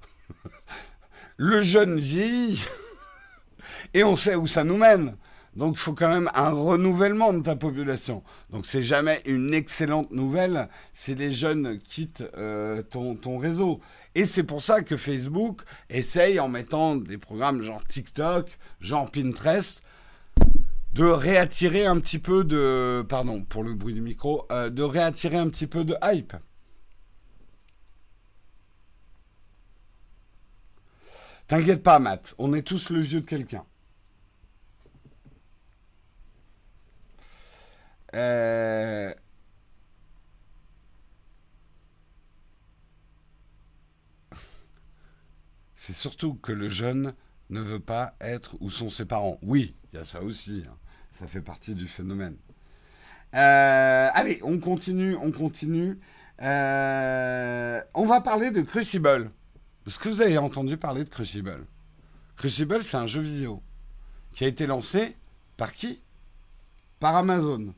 Le jeune vieillit, et on sait où ça nous mène. Donc il faut quand même un renouvellement de ta population. Donc c'est jamais une excellente nouvelle si les jeunes quittent euh, ton, ton réseau. Et c'est pour ça que Facebook essaye en mettant des programmes genre TikTok, genre Pinterest, de réattirer un petit peu de... Pardon pour le bruit du micro. Euh, de réattirer un petit peu de hype. T'inquiète pas, Matt. On est tous le vieux de quelqu'un. Euh, c'est surtout que le jeune ne veut pas être où sont ses parents. Oui, il y a ça aussi. Hein. Ça fait partie du phénomène. Euh, allez, on continue, on continue. Euh, on va parler de Crucible. Est-ce que vous avez entendu parler de Crucible Crucible, c'est un jeu vidéo qui a été lancé par qui? Par Amazon.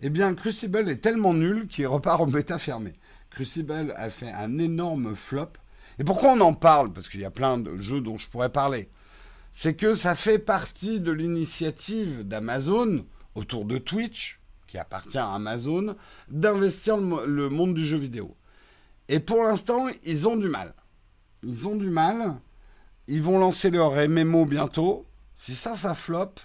Eh bien, Crucible est tellement nul qu'il repart en bêta fermée. Crucible a fait un énorme flop. Et pourquoi on en parle? Parce qu'il y a plein de jeux dont je pourrais parler c'est que ça fait partie de l'initiative d'Amazon autour de Twitch, qui appartient à Amazon, d'investir le, monde du jeu vidéo. Et pour l'instant, ils ont du mal. Ils ont du mal. Ils vont lancer leur MMO bientôt. Si ça, ça floppe,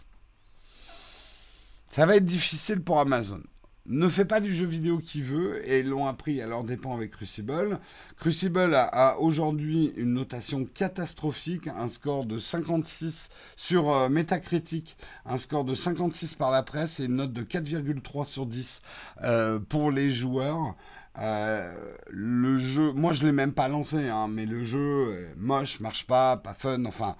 ça va être difficile pour Amazon ne fait pas du jeu vidéo qu'il veut et l'ont appris à leur dépens avec Crucible. Crucible a, aujourd'hui une notation catastrophique, un score de 56 sur euh, Metacritic, un score de 56 par la presse et une note de 4,3 sur 10 euh, pour les joueurs. Euh, le jeu, moi je l'ai même pas lancé, hein, mais le jeu moche, marche pas, pas fun, enfin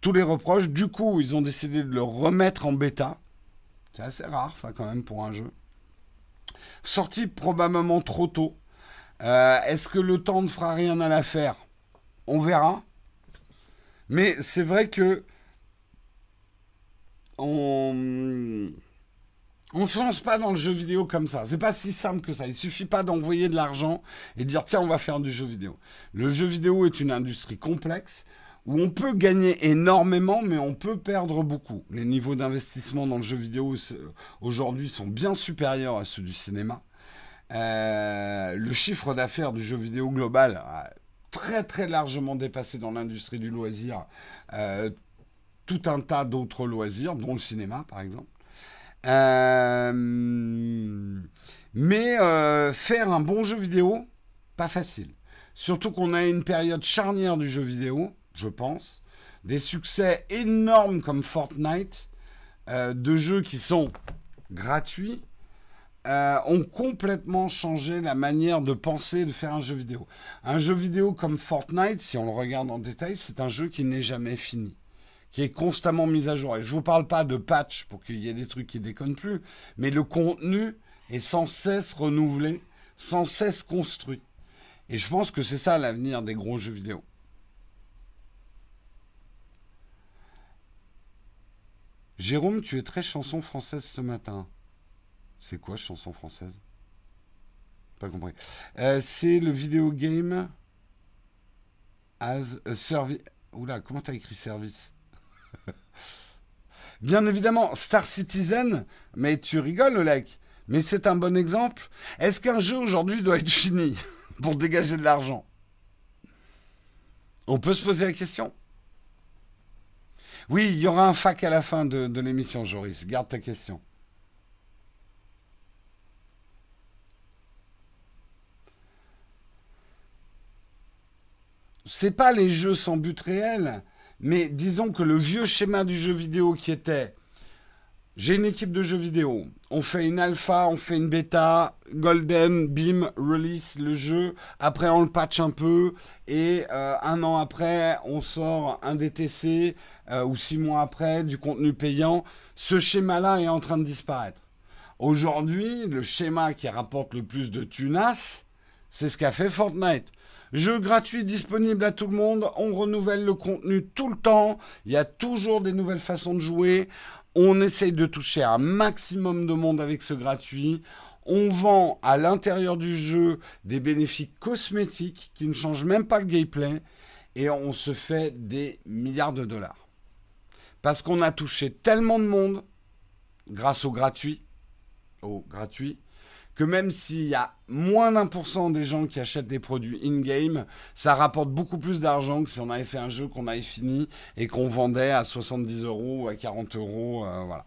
tous les reproches. Du coup, ils ont décidé de le remettre en bêta. C'est assez rare ça quand même pour un jeu. Sorti probablement trop tôt. Euh, est-ce que le temps ne fera rien à l'affaire? On verra. Mais c'est vrai que on on se lance pas dans le jeu vidéo comme ça. C'est pas si simple que ça. Il suffit pas d'envoyer de l'argent et dire tiens on va faire du jeu vidéo. Le jeu vidéo est une industrie complexe où on peut gagner énormément, mais on peut perdre beaucoup. Les niveaux d'investissement dans le jeu vidéo aujourd'hui sont bien supérieurs à ceux du cinéma. Euh, le chiffre d'affaires du jeu vidéo global a très très largement dépassé dans l'industrie du loisir euh, tout un tas d'autres loisirs, dont le cinéma par exemple. Euh, mais faire un bon jeu vidéo, pas facile. Surtout qu'on a une période charnière du jeu vidéo je pense. Des succès énormes comme Fortnite, euh, de jeux qui sont gratuits, euh, ont complètement changé la manière de penser de faire un jeu vidéo. Un jeu vidéo comme Fortnite, si on le regarde en détail, c'est un jeu qui n'est jamais fini, qui est constamment mis à jour. Et je ne vous parle pas de patch pour qu'il y ait des trucs qui déconnent plus, mais le contenu est sans cesse renouvelé, sans cesse construit. Et je pense que c'est ça l'avenir des gros jeux vidéo. Jérôme, tu es très chanson française ce matin. C'est quoi chanson française? Pas compris. Euh, c'est le vidéo game as a service. Oula, comment t'as écrit service? Bien évidemment, Star Citizen, mais tu rigoles, Olek. Mais c'est un bon exemple. Est-ce qu'un jeu aujourd'hui doit être fini pour dégager de l'argent? On peut se poser la question? Oui, il y aura un fac à la fin de, de l'émission, Joris. Garde ta question. C'est pas les jeux sans but réel, mais disons que le vieux schéma du jeu vidéo qui était j'ai une équipe de jeux vidéo. On fait une alpha, on fait une bêta, golden, bim, release le jeu. Après, on le patch un peu. Et euh, un an après, on sort un DTC. Euh, ou six mois après, du contenu payant. Ce schéma-là est en train de disparaître. Aujourd'hui, le schéma qui rapporte le plus de tunas, c'est ce qu'a fait Fortnite. Jeu gratuit disponible à tout le monde. On renouvelle le contenu tout le temps. Il y a toujours des nouvelles façons de jouer. On essaye de toucher un maximum de monde avec ce gratuit. On vend à l'intérieur du jeu des bénéfices cosmétiques qui ne changent même pas le gameplay. Et on se fait des milliards de dollars. Parce qu'on a touché tellement de monde grâce au gratuit, au gratuit, que même s'il y a moins d'un pour cent des gens qui achètent des produits in-game, ça rapporte beaucoup plus d'argent que si on avait fait un jeu qu'on avait fini et qu'on vendait à 70 euros ou à 40 euros. Euh, voilà.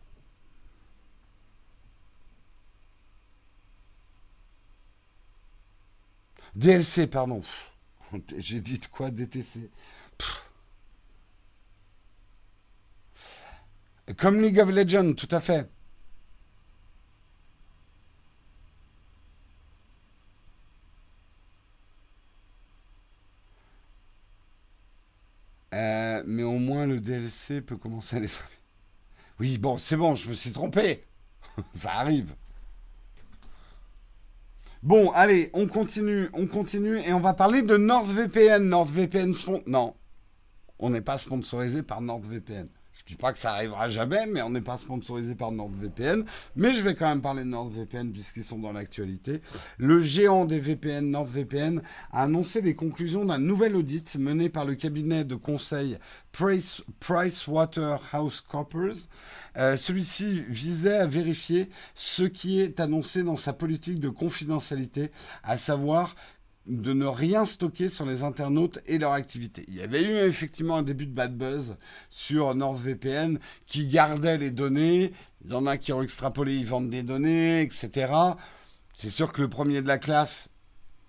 DLC, pardon. J'ai dit quoi DTC Comme League of Legends, tout à fait. Mais au moins le DLC peut commencer à les... Oui, bon, c'est bon, je me suis trompé. Ça arrive. Bon, allez, on continue, on continue et on va parler de NordVPN. NordVPN, non, on n'est pas sponsorisé par NordVPN. Je dis pas que ça arrivera jamais, mais on n'est pas sponsorisé par NordVPN. Mais je vais quand même parler de NordVPN puisqu'ils sont dans l'actualité. Le géant des VPN, NordVPN, a annoncé les conclusions d'un nouvel audit mené par le cabinet de conseil PricewaterhouseCoopers. Euh, Celui-ci visait à vérifier ce qui est annoncé dans sa politique de confidentialité, à savoir de ne rien stocker sur les internautes et leur activité. Il y avait eu effectivement un début de bad buzz sur NordVPN qui gardait les données. Il y en a qui ont extrapolé, ils vendent des données, etc. C'est sûr que le premier de la classe,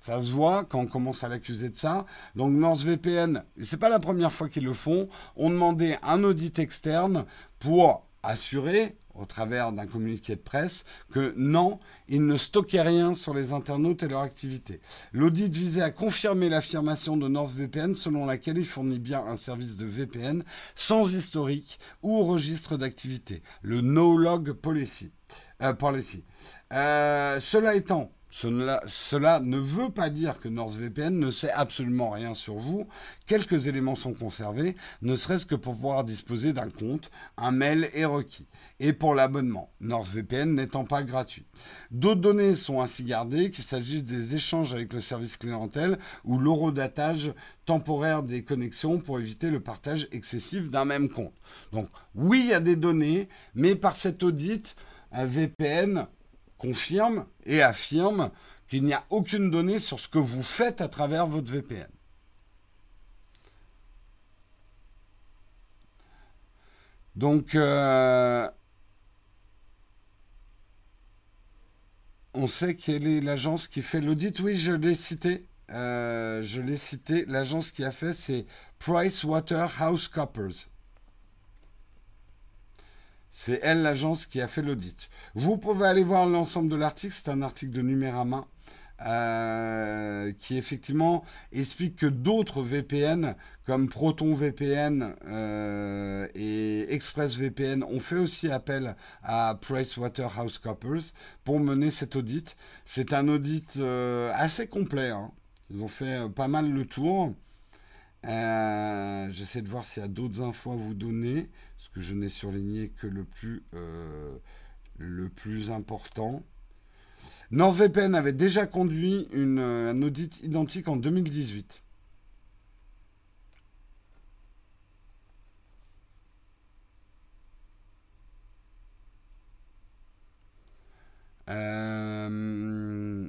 ça se voit quand on commence à l'accuser de ça. Donc NordVPN, c'est pas la première fois qu'ils le font, ont demandé un audit externe pour assurer au travers d'un communiqué de presse que non, ils ne stockaient rien sur les internautes et leur activité. L'audit visait à confirmer l'affirmation de NordVPN selon laquelle il fournit bien un service de VPN sans historique ou registre d'activité, le No Log Policy. Euh, policy. Euh, cela étant, cela, ne veut pas dire que NordVPN ne sait absolument rien sur vous. Quelques éléments sont conservés, ne serait-ce que pour pouvoir disposer d'un compte. Un mail est requis. Et pour l'abonnement, NordVPN n'étant pas gratuit. D'autres données sont ainsi gardées, qu'il s'agisse des échanges avec le service clientèle ou l'eurodatage temporaire des connexions pour éviter le partage excessif d'un même compte. Donc oui, il y a des données, mais par cet audit, un VPN confirme et affirme qu'il n'y a aucune donnée sur ce que vous faites à travers votre VPN. Donc, euh, on sait quelle est l'agence qui fait l'audit. Oui, je l'ai cité. Euh, je l'ai cité. L'agence qui a fait, c'est PricewaterhouseCoopers. C'est elle l'agence qui a fait l'audit. Vous pouvez aller voir l'ensemble de l'article. C'est un article de Numérama euh, qui effectivement explique que d'autres VPN comme Proton VPN euh, et ExpressVPN ont fait aussi appel à PricewaterhouseCoopers pour mener cet audit. C'est un audit euh, assez complet. Hein. Ils ont fait pas mal le tour. Euh, j'essaie de voir s'il y a d'autres infos à vous donner, parce que je n'ai surligné que le plus, euh, le plus important. NordVPN avait déjà conduit un audit identique en 2018. Euh,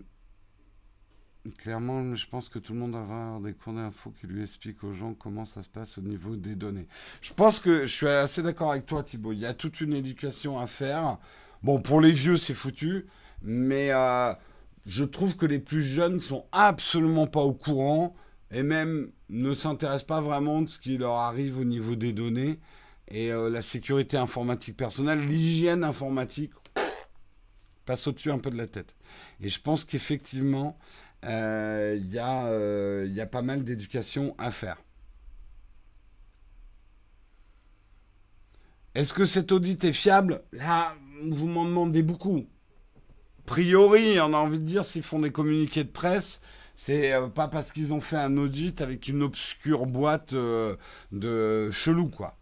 clairement, je pense que tout le monde va avoir des cours d'infos qui lui expliquent aux gens comment ça se passe au niveau des données. Je pense que je suis assez d'accord avec toi, Thibaut. Il y a toute une éducation à faire. Bon, pour les vieux, c'est foutu. Mais euh, je trouve que les plus jeunes sont absolument pas au courant et même ne s'intéressent pas vraiment de ce qui leur arrive au niveau des données. Et euh, la sécurité informatique personnelle, l'hygiène informatique, passe au-dessus un peu de la tête. Et je pense qu'effectivement, euh, il y, a pas mal d'éducation à faire. Est-ce que cet audit est fiable? Là, vous m'en demandez beaucoup priori, on a envie de dire, s'ils font des communiqués de presse, c'est euh, pas parce qu'ils ont fait un audit avec une obscure boîte euh, de chelou, quoi.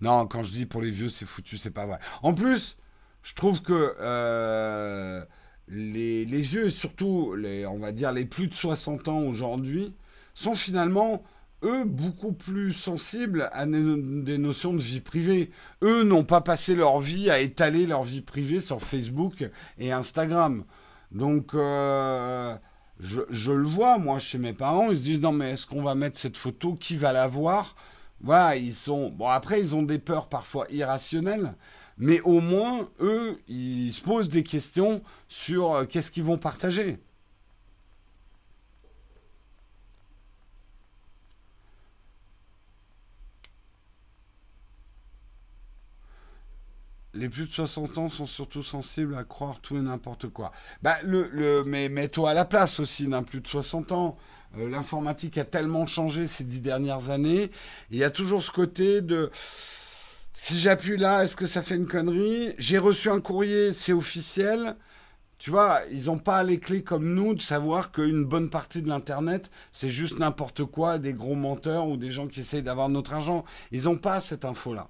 Non, quand je dis pour les vieux, c'est foutu, c'est pas vrai. En plus, je trouve que euh, les, les, vieux, surtout les, on va dire les plus de 60 ans aujourd'hui, sont finalement eux, beaucoup plus sensibles à des notions de vie privée. Eux n'ont pas passé leur vie à étaler leur vie privée sur Facebook et Instagram. Donc, euh, je, le vois, moi, chez mes parents, ils se disent, non, mais est-ce qu'on va mettre cette photo? Qui va la voir? Voilà, ils sont... Bon, après, ils ont des peurs parfois irrationnelles, mais au moins, eux, ils se posent des questions sur euh, qu'est-ce qu'ils vont partager. les plus de 60 ans sont surtout sensibles à croire tout et n'importe quoi. Bah, le, le, mais mets-toi à la place aussi d'un plus de 60 ans. Euh, l'informatique a tellement changé ces dix dernières années. Il y a toujours ce côté de si j'appuie là, est-ce que ça fait une connerie? J'ai reçu un courrier, c'est officiel. Tu vois, ils n'ont pas les clés comme nous de savoir qu'une bonne partie de l'Internet, c'est juste n'importe quoi, des gros menteurs ou des gens qui essayent d'avoir notre argent. Ils n'ont pas cette info-là.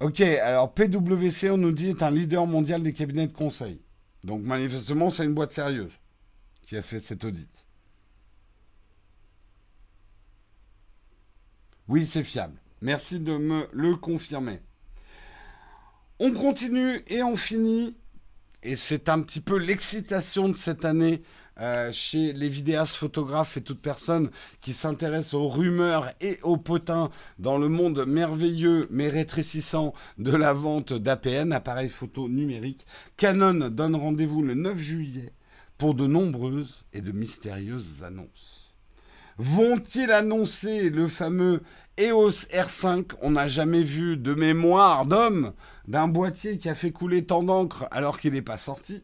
Ok, alors PwC, on nous dit, est un leader mondial des cabinets de conseil. Donc manifestement, c'est une boîte sérieuse a fait cet audit. Oui, c'est fiable. Merci de me le confirmer. On continue et on finit. Et c'est un petit peu l'excitation de cette année euh, chez les vidéastes, photographes et toute personne qui s'intéresse aux rumeurs et aux potins dans le monde merveilleux mais rétrécissant de la vente d'APN, appareils photo numériques. Canon donne rendez-vous le 9 juillet pour de nombreuses et de mystérieuses annonces. Vont-ils annoncer le fameux EOS R5 On n'a jamais vu de mémoire d'homme d'un boîtier qui a fait couler tant d'encre alors qu'il n'est pas sorti.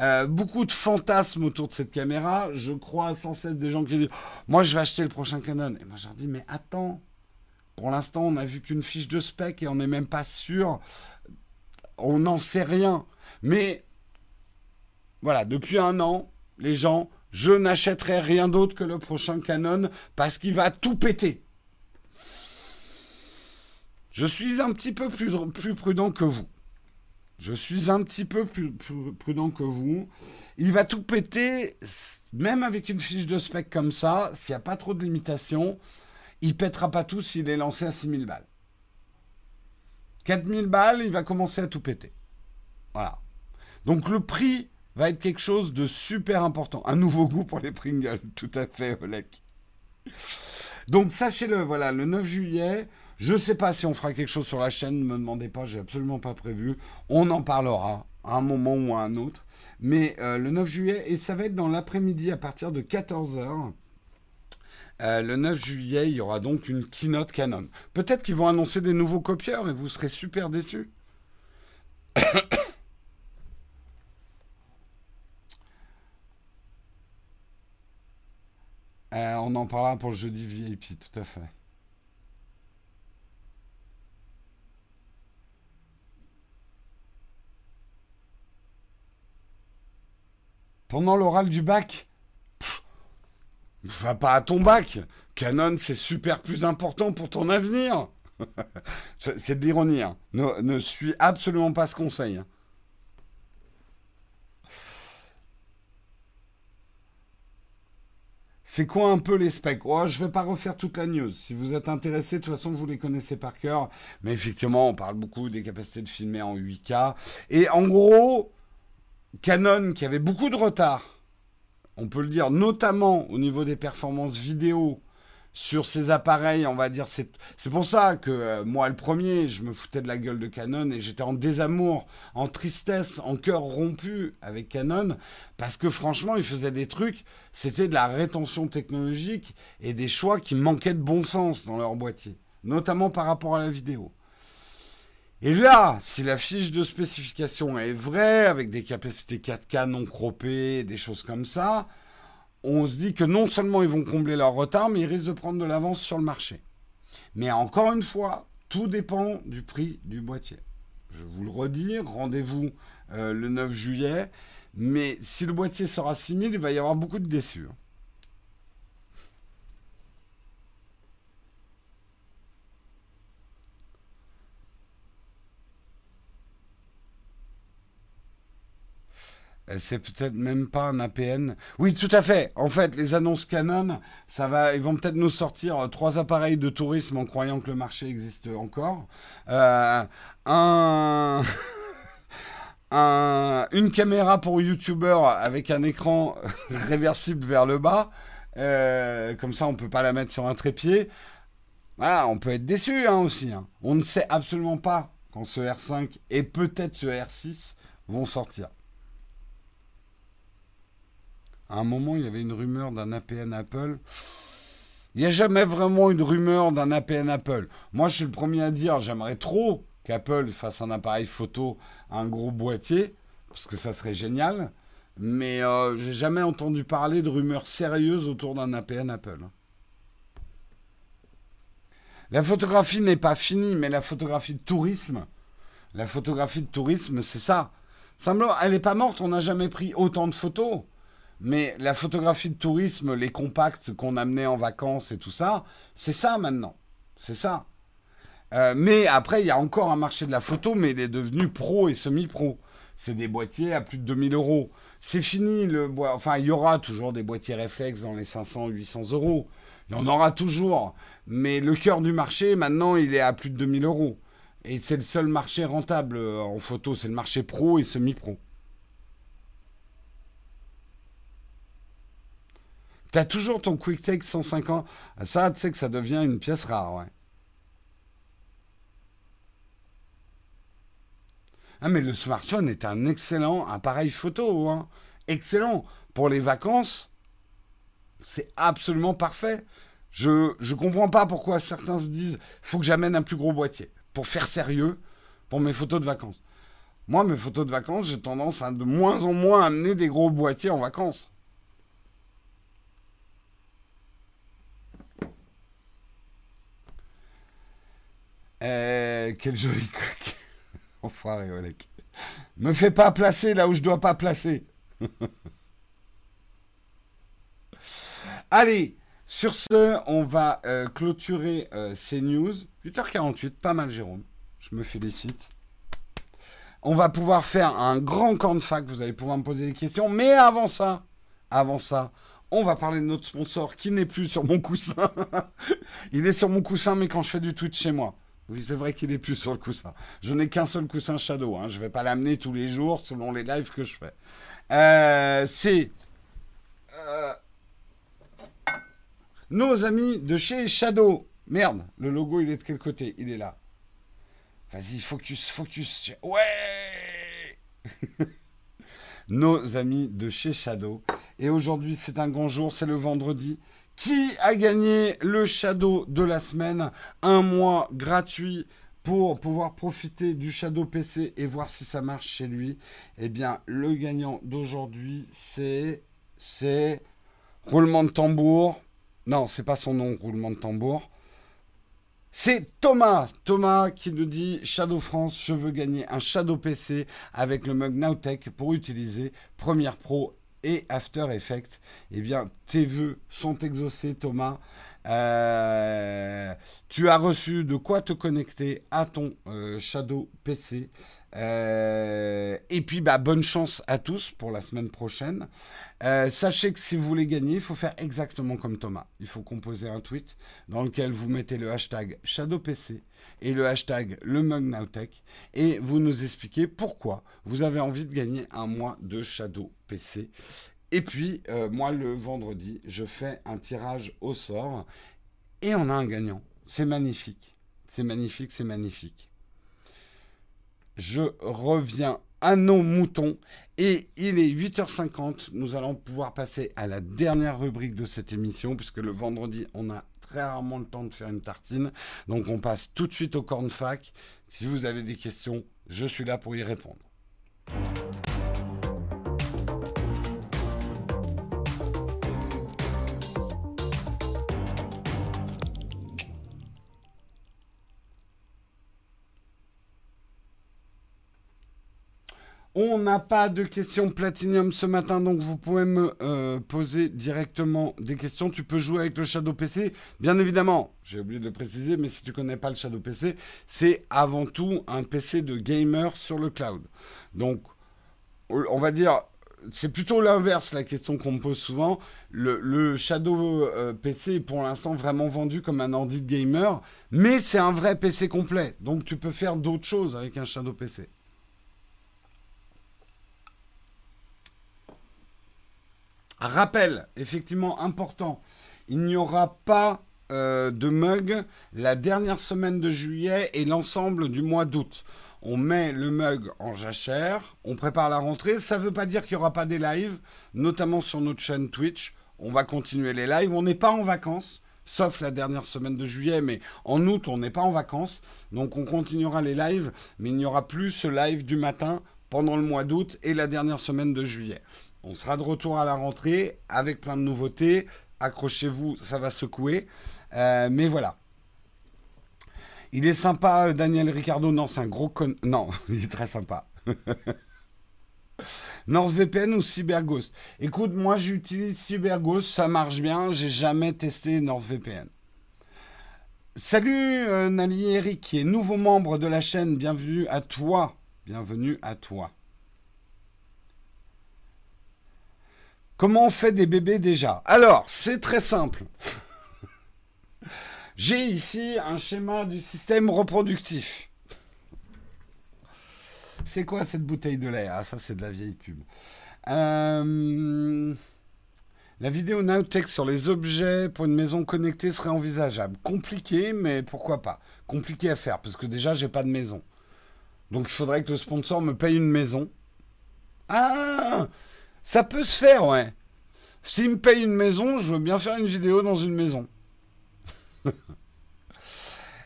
Euh, beaucoup de fantasmes autour de cette caméra. Je crois sans cesse des gens qui disent Moi, je vais acheter le prochain Canon. Et moi, je leur dis Mais attends, pour l'instant, on n'a vu qu'une fiche de spec et on n'est même pas sûr. On n'en sait rien. Mais voilà, depuis un an, les gens, je n'achèterai rien d'autre que le prochain Canon parce qu'il va tout péter. Je suis un petit peu plus, prudent que vous. Je suis un petit peu plus, prudent que vous. Il va tout péter, même avec une fiche de spec comme ça, s'il n'y a pas trop de limitations, il pètera pas tout s'il est lancé à 6000 balles. 4000 balles, il va commencer à tout péter. Voilà. Donc le prix va être quelque chose de super important. Un nouveau goût pour les Pringles, tout à fait, Olek. Donc sachez-le, voilà, le 9 juillet, je ne sais pas si on fera quelque chose sur la chaîne, ne me demandez pas, j'ai absolument pas prévu. On en parlera à un moment ou à un autre. Mais euh, le 9 juillet, et ça va être dans l'après-midi à partir de 14h. Euh, le 9 juillet, il y aura donc une keynote Canon. Peut-être qu'ils vont annoncer des nouveaux copieurs et vous serez super déçus. Euh, on en parlera pour le jeudi VIP, tout à fait. Pendant l'oral du bac Va pas à ton bac. Canon, c'est super plus important pour ton avenir. c'est de l'ironie. Hein. Ne, suis absolument pas ce conseil. Hein. C'est quoi un peu les specs? Oh, Je ne vais pas refaire toute la news. Si vous êtes intéressé, de toute façon, vous les connaissez par cœur. Mais effectivement, on parle beaucoup des capacités de filmer en 8K. Et en gros, Canon, qui avait beaucoup de retard, on peut le dire, notamment au niveau des performances vidéo sur ces appareils, on va dire, c'est pour ça que euh, moi, le premier, je me foutais de la gueule de Canon et j'étais en désamour, en tristesse, en cœur rompu avec Canon, parce que franchement, ils faisaient des trucs, c'était de la rétention technologique et des choix qui manquaient de bon sens dans leur boîtier, notamment par rapport à la vidéo. Et là, si la fiche de spécification est vraie, avec des capacités 4K non croppées, des choses comme ça, on se dit que non seulement ils vont combler leur retard, mais ils risquent de prendre de l'avance sur le marché. Mais encore une fois, tout dépend du prix du boîtier. Je vous le redis, rendez-vous euh, le 9 juillet. Mais si le boîtier sera 6000, il va y avoir beaucoup de déçus. C'est peut-être même pas un APN. Oui, tout à fait. En fait, les annonces Canon, ça va, ils vont peut-être nous sortir euh, trois appareils de tourisme en croyant que le marché existe encore. Euh, un, une caméra pour YouTuber avec un écran réversible vers le bas. comme ça, on peut pas la mettre sur un trépied. Voilà, on peut être déçu hein, aussi. Hein. On ne sait absolument pas quand ce R5 et peut-être ce R6 vont sortir. À un moment, il y avait une rumeur d'un APN Apple. Il n'y a jamais vraiment une rumeur d'un APN Apple. Moi, je suis le premier à dire, j'aimerais trop qu'Apple fasse un appareil photo, un gros boîtier, parce que ça serait génial. Mais euh, j'ai jamais entendu parler de rumeurs sérieuses autour d'un APN Apple. La photographie n'est pas finie, mais la photographie de tourisme, la photographie de tourisme, c'est ça. Simplement, elle n'est pas morte, on n'a jamais pris autant de photos. Mais la photographie de tourisme, les compacts qu'on amenait en vacances et tout ça, c'est ça maintenant. C'est ça. Euh, mais après, il y a encore un marché de la photo, mais il est devenu pro et semi-pro. C'est des boîtiers à plus de 2000 euros. C'est fini le. Enfin, il y aura toujours des boîtiers réflexes dans les 500, 800 euros. Il y en aura toujours. Mais le cœur du marché, maintenant, il est à plus de 2000 euros. Et c'est le seul marché rentable euh, en photo. C'est le marché pro et semi-pro. T'as toujours ton QuickTake 150. Ça, tu sais que ça devient une pièce rare, ouais. Ah, mais le smartphone est un excellent appareil photo, hein. Excellent. Pour les vacances, c'est absolument parfait. Je ne comprends pas pourquoi certains se disent faut que j'amène un plus gros boîtier pour faire sérieux pour mes photos de vacances. Moi, mes photos de vacances, j'ai tendance à de moins en moins amener des gros boîtiers en vacances. Euh, quel joli coq. Enfoiré, Olek. Me fais pas placer là où je dois pas placer. Allez, sur ce, on va euh, clôturer euh, ces news. 8h48, pas mal, Jérôme. Je me félicite. On va pouvoir faire un grand camp de fac. Vous allez pouvoir me poser des questions. Mais avant ça, avant ça, on va parler de notre sponsor qui n'est plus sur mon coussin. Il est sur mon coussin, mais quand je fais du Twitch chez moi. Oui, c'est vrai qu'il est plus sur le coussin. Je n'ai qu'un seul coussin Shadow. Hein. Je ne vais pas l'amener tous les jours selon les lives que je fais. Euh, c'est euh, nos amis de chez Shadow. Merde, le logo, il est de quel côté? Il est là. Vas-y, focus, focus. Ouais Nos amis de chez Shadow. Et aujourd'hui, c'est un grand jour, c'est le vendredi. Qui a gagné le Shadow de la semaine? Un mois gratuit pour pouvoir profiter du Shadow PC et voir si ça marche chez lui. Eh bien, le gagnant d'aujourd'hui, c'est c'est roulement de tambour. Non, c'est pas son nom, roulement de tambour. C'est Thomas, Thomas qui nous dit Shadow France, je veux gagner un Shadow PC avec le mug Nowtech pour utiliser Premiere Pro et After Effects. Eh bien, tes vœux sont exaucés, Thomas. Euh, tu as reçu de quoi te connecter à ton euh, Shadow PC. Euh, et puis, bah, bonne chance à tous pour la semaine prochaine. sachez que si vous voulez gagner, il faut faire exactement comme Thomas. Il faut composer un tweet dans lequel vous mettez le hashtag ShadowPC et le hashtag le et vous nous expliquez pourquoi vous avez envie de gagner un mois de Shadow PC. Et puis, euh, moi, le vendredi, je fais un tirage au sort et on a un gagnant. C'est magnifique. C'est magnifique, c'est magnifique. Je reviens à nos moutons et il est 8h50. Nous allons pouvoir passer à la dernière rubrique de cette émission puisque le vendredi, on a très rarement le temps de faire une tartine. Donc, on passe tout de suite au cornfac. Si vous avez des questions, je suis là pour y répondre. On n'a pas de questions Platinium ce matin, donc vous pouvez me euh, poser directement des questions. Tu peux jouer avec le Shadow PC. Bien évidemment, j'ai oublié de le préciser, mais si tu connais pas le Shadow PC, c'est avant tout un PC de gamer sur le cloud. Donc, on va dire, c'est plutôt l'inverse la question qu'on me pose souvent. Le, Shadow euh, PC est pour l'instant vraiment vendu comme un ordi de gamer, mais c'est un vrai PC complet. Donc tu peux faire d'autres choses avec un Shadow PC. Rappel, effectivement important, il n'y aura pas euh, de mug la dernière semaine de juillet et l'ensemble du mois d'août. On met le mug en jachère, on prépare la rentrée. Ça ne veut pas dire qu'il n'y aura pas des lives, notamment sur notre chaîne Twitch. On va continuer les lives. On n'est pas en vacances, sauf la dernière semaine de juillet, mais en août, on n'est pas en vacances. Donc on continuera les lives, mais il n'y aura plus ce live du matin pendant le mois d'août et la dernière semaine de juillet. On sera de retour à la rentrée avec plein de nouveautés. Accrochez-vous, ça va secouer. Euh, mais voilà. Il est sympa, euh, Daniel Ricardo. Non, c'est un gros con. Non, il est très sympa. NordVPN ou CyberGhost? Écoute, moi j'utilise CyberGhost, ça marche bien. J'ai jamais testé NordVPN. Salut euh, Nali Eric, qui est nouveau membre de la chaîne. Bienvenue à toi. Bienvenue à toi. Comment on fait des bébés déjà Alors, c'est très simple. J'ai ici un schéma du système reproductif. C'est quoi cette bouteille de lait? Ah, ça, c'est de la vieille pub. Euh, la vidéo Nowtech sur les objets pour une maison connectée serait envisageable. Compliqué, mais pourquoi pas? Compliqué à faire, parce que déjà, j'ai pas de maison. Donc, il faudrait que le sponsor me paye une maison. Ah ça peut se faire, ouais. S'il me paye une maison, je veux bien faire une vidéo dans une maison.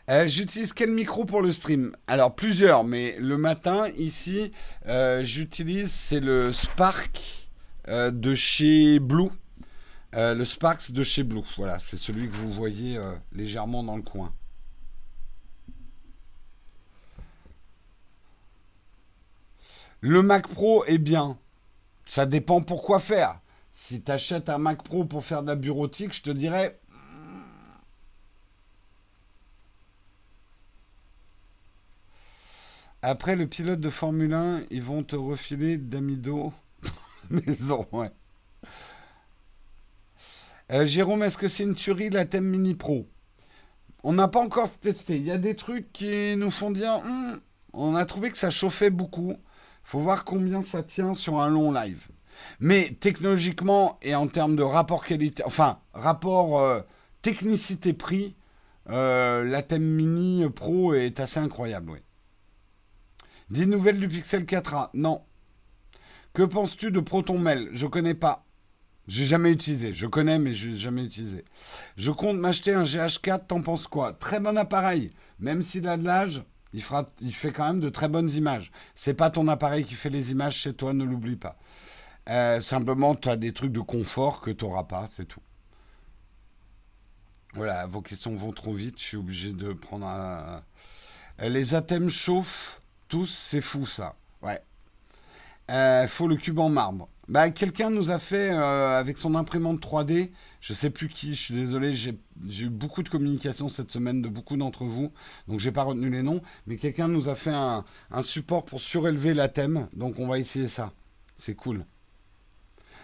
Euh, j'utilise quel micro pour le stream? Alors plusieurs, mais le matin ici, euh, j'utilise c'est le Spark euh, de chez Blue. le Sparks de chez Blue. Voilà, c'est celui que vous voyez légèrement dans le coin. Le Mac Pro est bien. Ça dépend pour quoi faire. Si tu achètes un Mac Pro pour faire de la bureautique, je te dirais. Après le pilote de Formule 1, ils vont te refiler d'amido maison, ouais. Euh, Jérôme, est-ce que c'est une tuerie la thème Mini Pro? On n'a pas encore testé. Il y a des trucs qui nous font dire. Hmm, on a trouvé que ça chauffait beaucoup faut voir combien ça tient sur un long live. Mais technologiquement et en termes de rapport qualité, enfin rapport euh, technicité-prix, euh, la thème Mini Pro est assez incroyable, oui. Des nouvelles du Pixel 4a Non. Que penses-tu de Proton Mail? Je connais pas. J'ai jamais utilisé. Je connais, mais je n'ai jamais utilisé. Je compte m'acheter un GH4. T'en penses quoi? Très bon appareil. Même s'il a de l'âge, il, fait quand même de très bonnes images. C'est pas ton appareil qui fait les images chez toi, ne l'oublie pas. Euh, simplement, tu as des trucs de confort que tu n'auras pas, c'est tout. Voilà, vos questions vont trop vite, je suis obligé de prendre un... Euh, les athèmes chauffent tous, c'est fou ça. Ouais. Il faut le cube en marbre. Bah, quelqu'un nous a fait avec son imprimante 3D. Je sais plus qui. Je suis désolé. J'ai eu beaucoup de communication cette semaine de beaucoup d'entre vous, donc j'ai pas retenu les noms. Mais quelqu'un nous a fait un, un support pour surélever la thème. Donc on va essayer ça. C'est cool.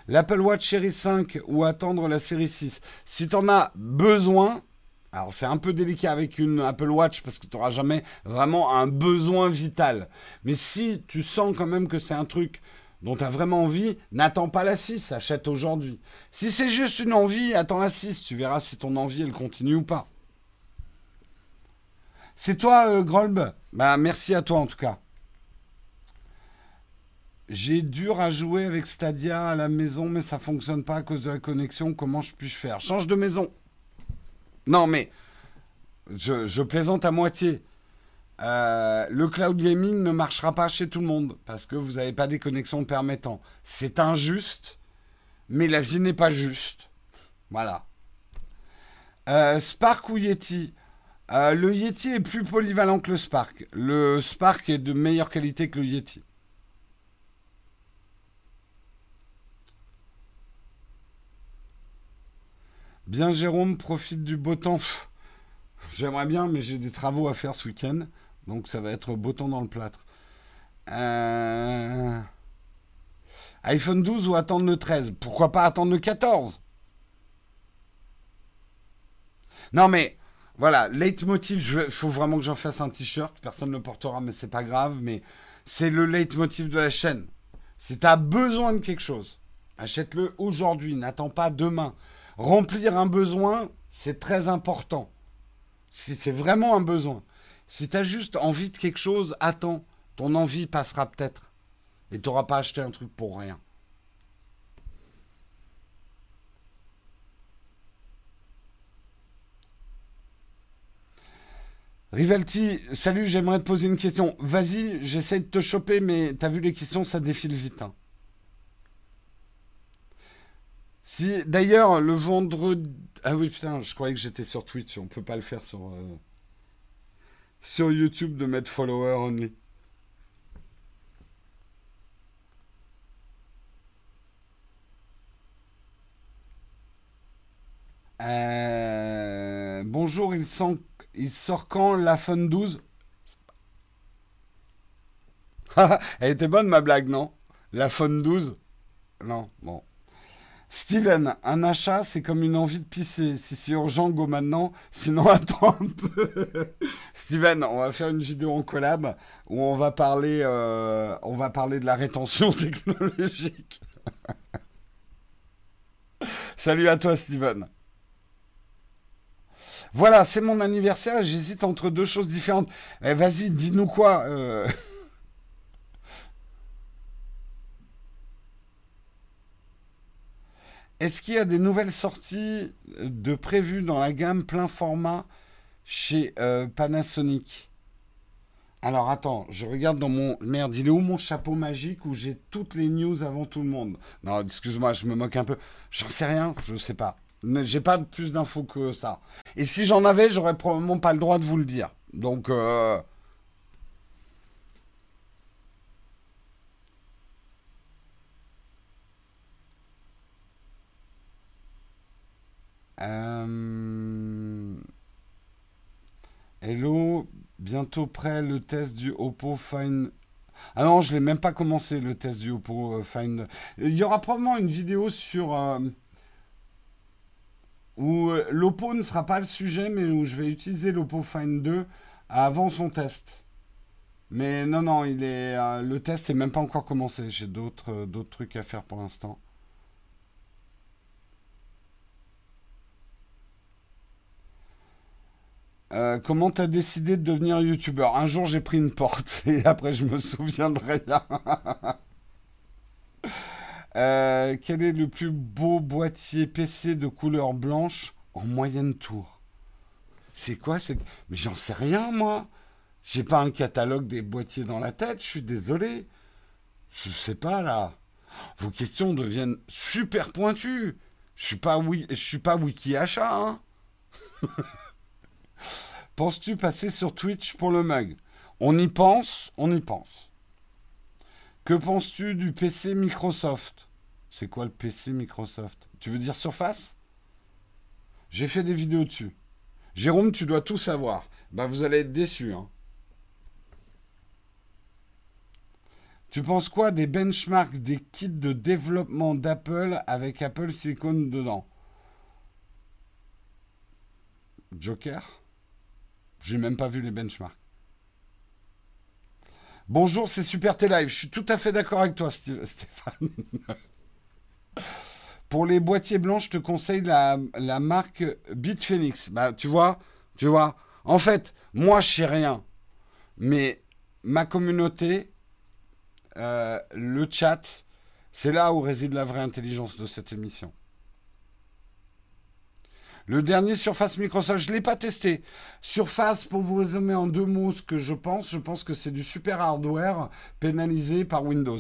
L'Apple Watch Série 5 ou attendre la série 6. Si tu en as besoin, alors c'est un peu délicat avec une Apple Watch parce que tu n'auras jamais vraiment un besoin vital. Mais si tu sens quand même que c'est un truc dont tu as vraiment envie, n'attends pas la 6, achète aujourd'hui. Si c'est juste une envie, attends la 6, tu verras si ton envie elle continue ou pas. C'est toi, euh, Grolb? Bah merci à toi en tout cas. J'ai dur à jouer avec Stadia à la maison, mais ça fonctionne pas à cause de la connexion. Comment je puis faire? Change de maison. Non, mais je, plaisante à moitié. Euh, le cloud gaming ne marchera pas chez tout le monde parce que vous n'avez pas des connexions permettant. C'est injuste, mais la vie n'est pas juste. Voilà. Euh, Spark ou Yeti? Euh, Le Yeti est plus polyvalent que le Spark. Le Spark est de meilleure qualité que le Yeti. Bien, Jérôme, profite du beau temps. J'aimerais bien, mais j'ai des travaux à faire ce week-end. Donc ça va être beau temps dans le plâtre. Euh, iPhone 12 ou attendre le 13 Pourquoi pas attendre le 14 Non mais voilà, leitmotiv, il faut vraiment que j'en fasse un t-shirt. Personne ne le portera, mais c'est pas grave. Mais c'est le leitmotiv de la chaîne. Si tu as besoin de quelque chose, achète-le aujourd'hui, n'attends pas demain. Remplir un besoin, c'est très important. Si c'est vraiment un besoin. Si tu as juste envie de quelque chose, attends. Ton envie passera peut-être. Et tu n'auras pas acheté un truc pour rien. Rivalti, salut, j'aimerais te poser une question. Vas-y, j'essaie de te choper, mais t'as vu les questions, ça défile vite. Hein. Si, d'ailleurs, le vendredi. Ah oui, putain, je croyais que j'étais sur Twitch. On peut pas le faire sur. Euh, sur YouTube de mettre follower only. Euh, bonjour, il, il sort quand la Fun 12 Elle était bonne ma blague, non? La Fun 12 Non, bon. Steven, un achat, c'est comme une envie de pisser. Si c'est urgent, go maintenant. Sinon, attends un peu. Steven, on va faire une vidéo en collab où on va parler, euh, de la rétention technologique. Salut à toi, Steven. Voilà, c'est mon anniversaire. J'hésite entre deux choses différentes. Eh, vas-y, dis-nous quoi. Euh. Est-ce qu'il y a des nouvelles sorties de prévues dans la gamme plein format chez euh, Panasonic? Alors attends, je regarde dans mon... Merde, il est où mon chapeau magique où j'ai toutes les news avant tout le monde? Non, excuse-moi, je me moque un peu. J'en sais rien, je sais pas. J'ai pas plus d'infos que ça. Et si j'en avais, j'aurais probablement pas le droit de vous le dire. Donc... Euh, Euh, hello, bientôt prêt le test du Oppo Find. Ah non, je l'ai même pas commencé le test du Oppo euh, Find. Il y aura probablement une vidéo sur euh, où l'Oppo ne sera pas le sujet, mais où je vais utiliser l'Oppo Find 2 avant son test. Mais non, non, il est le test n'est même pas encore commencé. J'ai d'autres d'autres trucs à faire pour l'instant. Euh, comment t'as décidé de devenir youtubeur? Un jour j'ai pris une porte et après je me souviens de rien. Euh, quel est le plus beau boîtier PC de couleur blanche en moyenne tour? C'est quoi c'est... Mais j'en sais rien moi. J'ai pas un catalogue des boîtiers dans la tête, je suis désolé. Je sais pas là. Vos questions deviennent super pointues. Je suis pas oui, suis pas wiki achat hein. Penses-tu passer sur Twitch pour le mug? On y pense, on y pense. Que penses-tu du PC Microsoft? C'est quoi le PC Microsoft? Tu veux dire Surface? J'ai fait des vidéos dessus. Jérôme, tu dois tout savoir. Bah, vous allez être déçu. Hein. Tu penses quoi des benchmarks des kits de développement d'Apple avec Apple Silicon dedans? Joker? J'ai même pas vu les benchmarks. Bonjour, c'est Super T-Live. Je suis tout à fait d'accord avec toi, Stéphane. Pour les boîtiers blancs, je te conseille la, marque Bitphoenix. Bah, tu vois, tu vois. En fait, moi, je sais rien. Mais ma communauté, euh, le chat, c'est là où réside la vraie intelligence de cette émission. Le dernier Surface Microsoft, je ne l'ai pas testé. Surface, pour vous résumer en deux mots ce que je pense, je pense que c'est du super hardware pénalisé par Windows.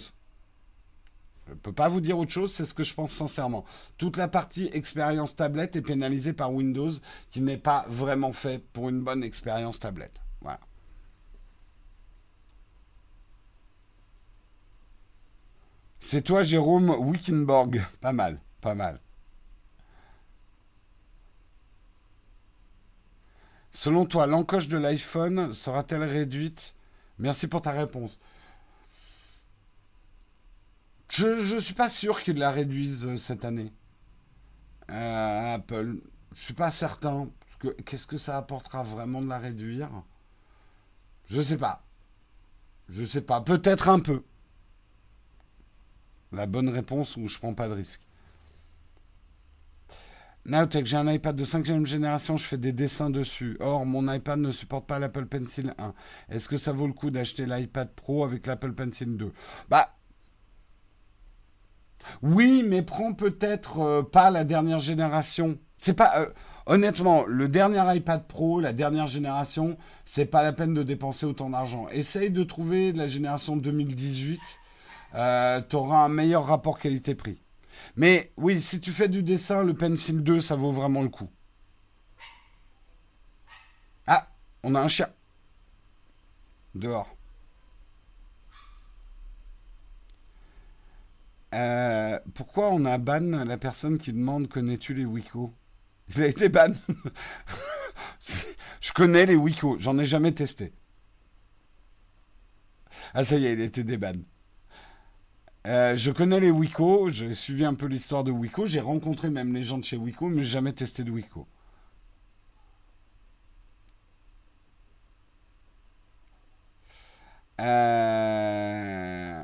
Je ne peux pas vous dire autre chose, c'est ce que je pense sincèrement. Toute la partie expérience tablette est pénalisée par Windows, qui n'est pas vraiment fait pour une bonne expérience tablette. Voilà. C'est toi, Jérôme Wickenborg. Pas mal, pas mal. Selon toi, l'encoche de l'iPhone sera-t-elle réduite? Merci pour ta réponse. Je ne suis pas sûr qu'ils la réduisent euh, cette année. Euh, Apple. Je suis pas certain. Qu'est-ce que ça apportera vraiment de la réduire? Je sais pas. Je sais pas. Peut-être un peu. La bonne réponse où je prends pas de risque. Nowtech, j'ai un iPad de 5 génération, je fais des dessins dessus. Or, mon iPad ne supporte pas l'Apple Pencil 1. Est-ce que ça vaut le coup d'acheter l'iPad Pro avec l'Apple Pencil 2 Bah. Oui, mais prends peut-être euh, pas la dernière génération. C'est pas. Euh, honnêtement, le dernier iPad Pro, la dernière génération, c'est pas la peine de dépenser autant d'argent. Essaye de trouver la génération 2018. Euh, tu auras un meilleur rapport qualité-prix. Mais oui, si tu fais du dessin, le Pencil 2, ça vaut vraiment le coup. Ah, on a un chat. Dehors. Euh, pourquoi on a ban la personne qui demande connais-tu les Wiko Il a été ban. Je connais les Wiko, j'en ai jamais testé. Ah ça y est, il a été déban. Euh, je connais les Wiko, j'ai suivi un peu l'histoire de Wiko, j'ai rencontré même les gens de chez Wiko, mais jamais testé de Wiko. Euh,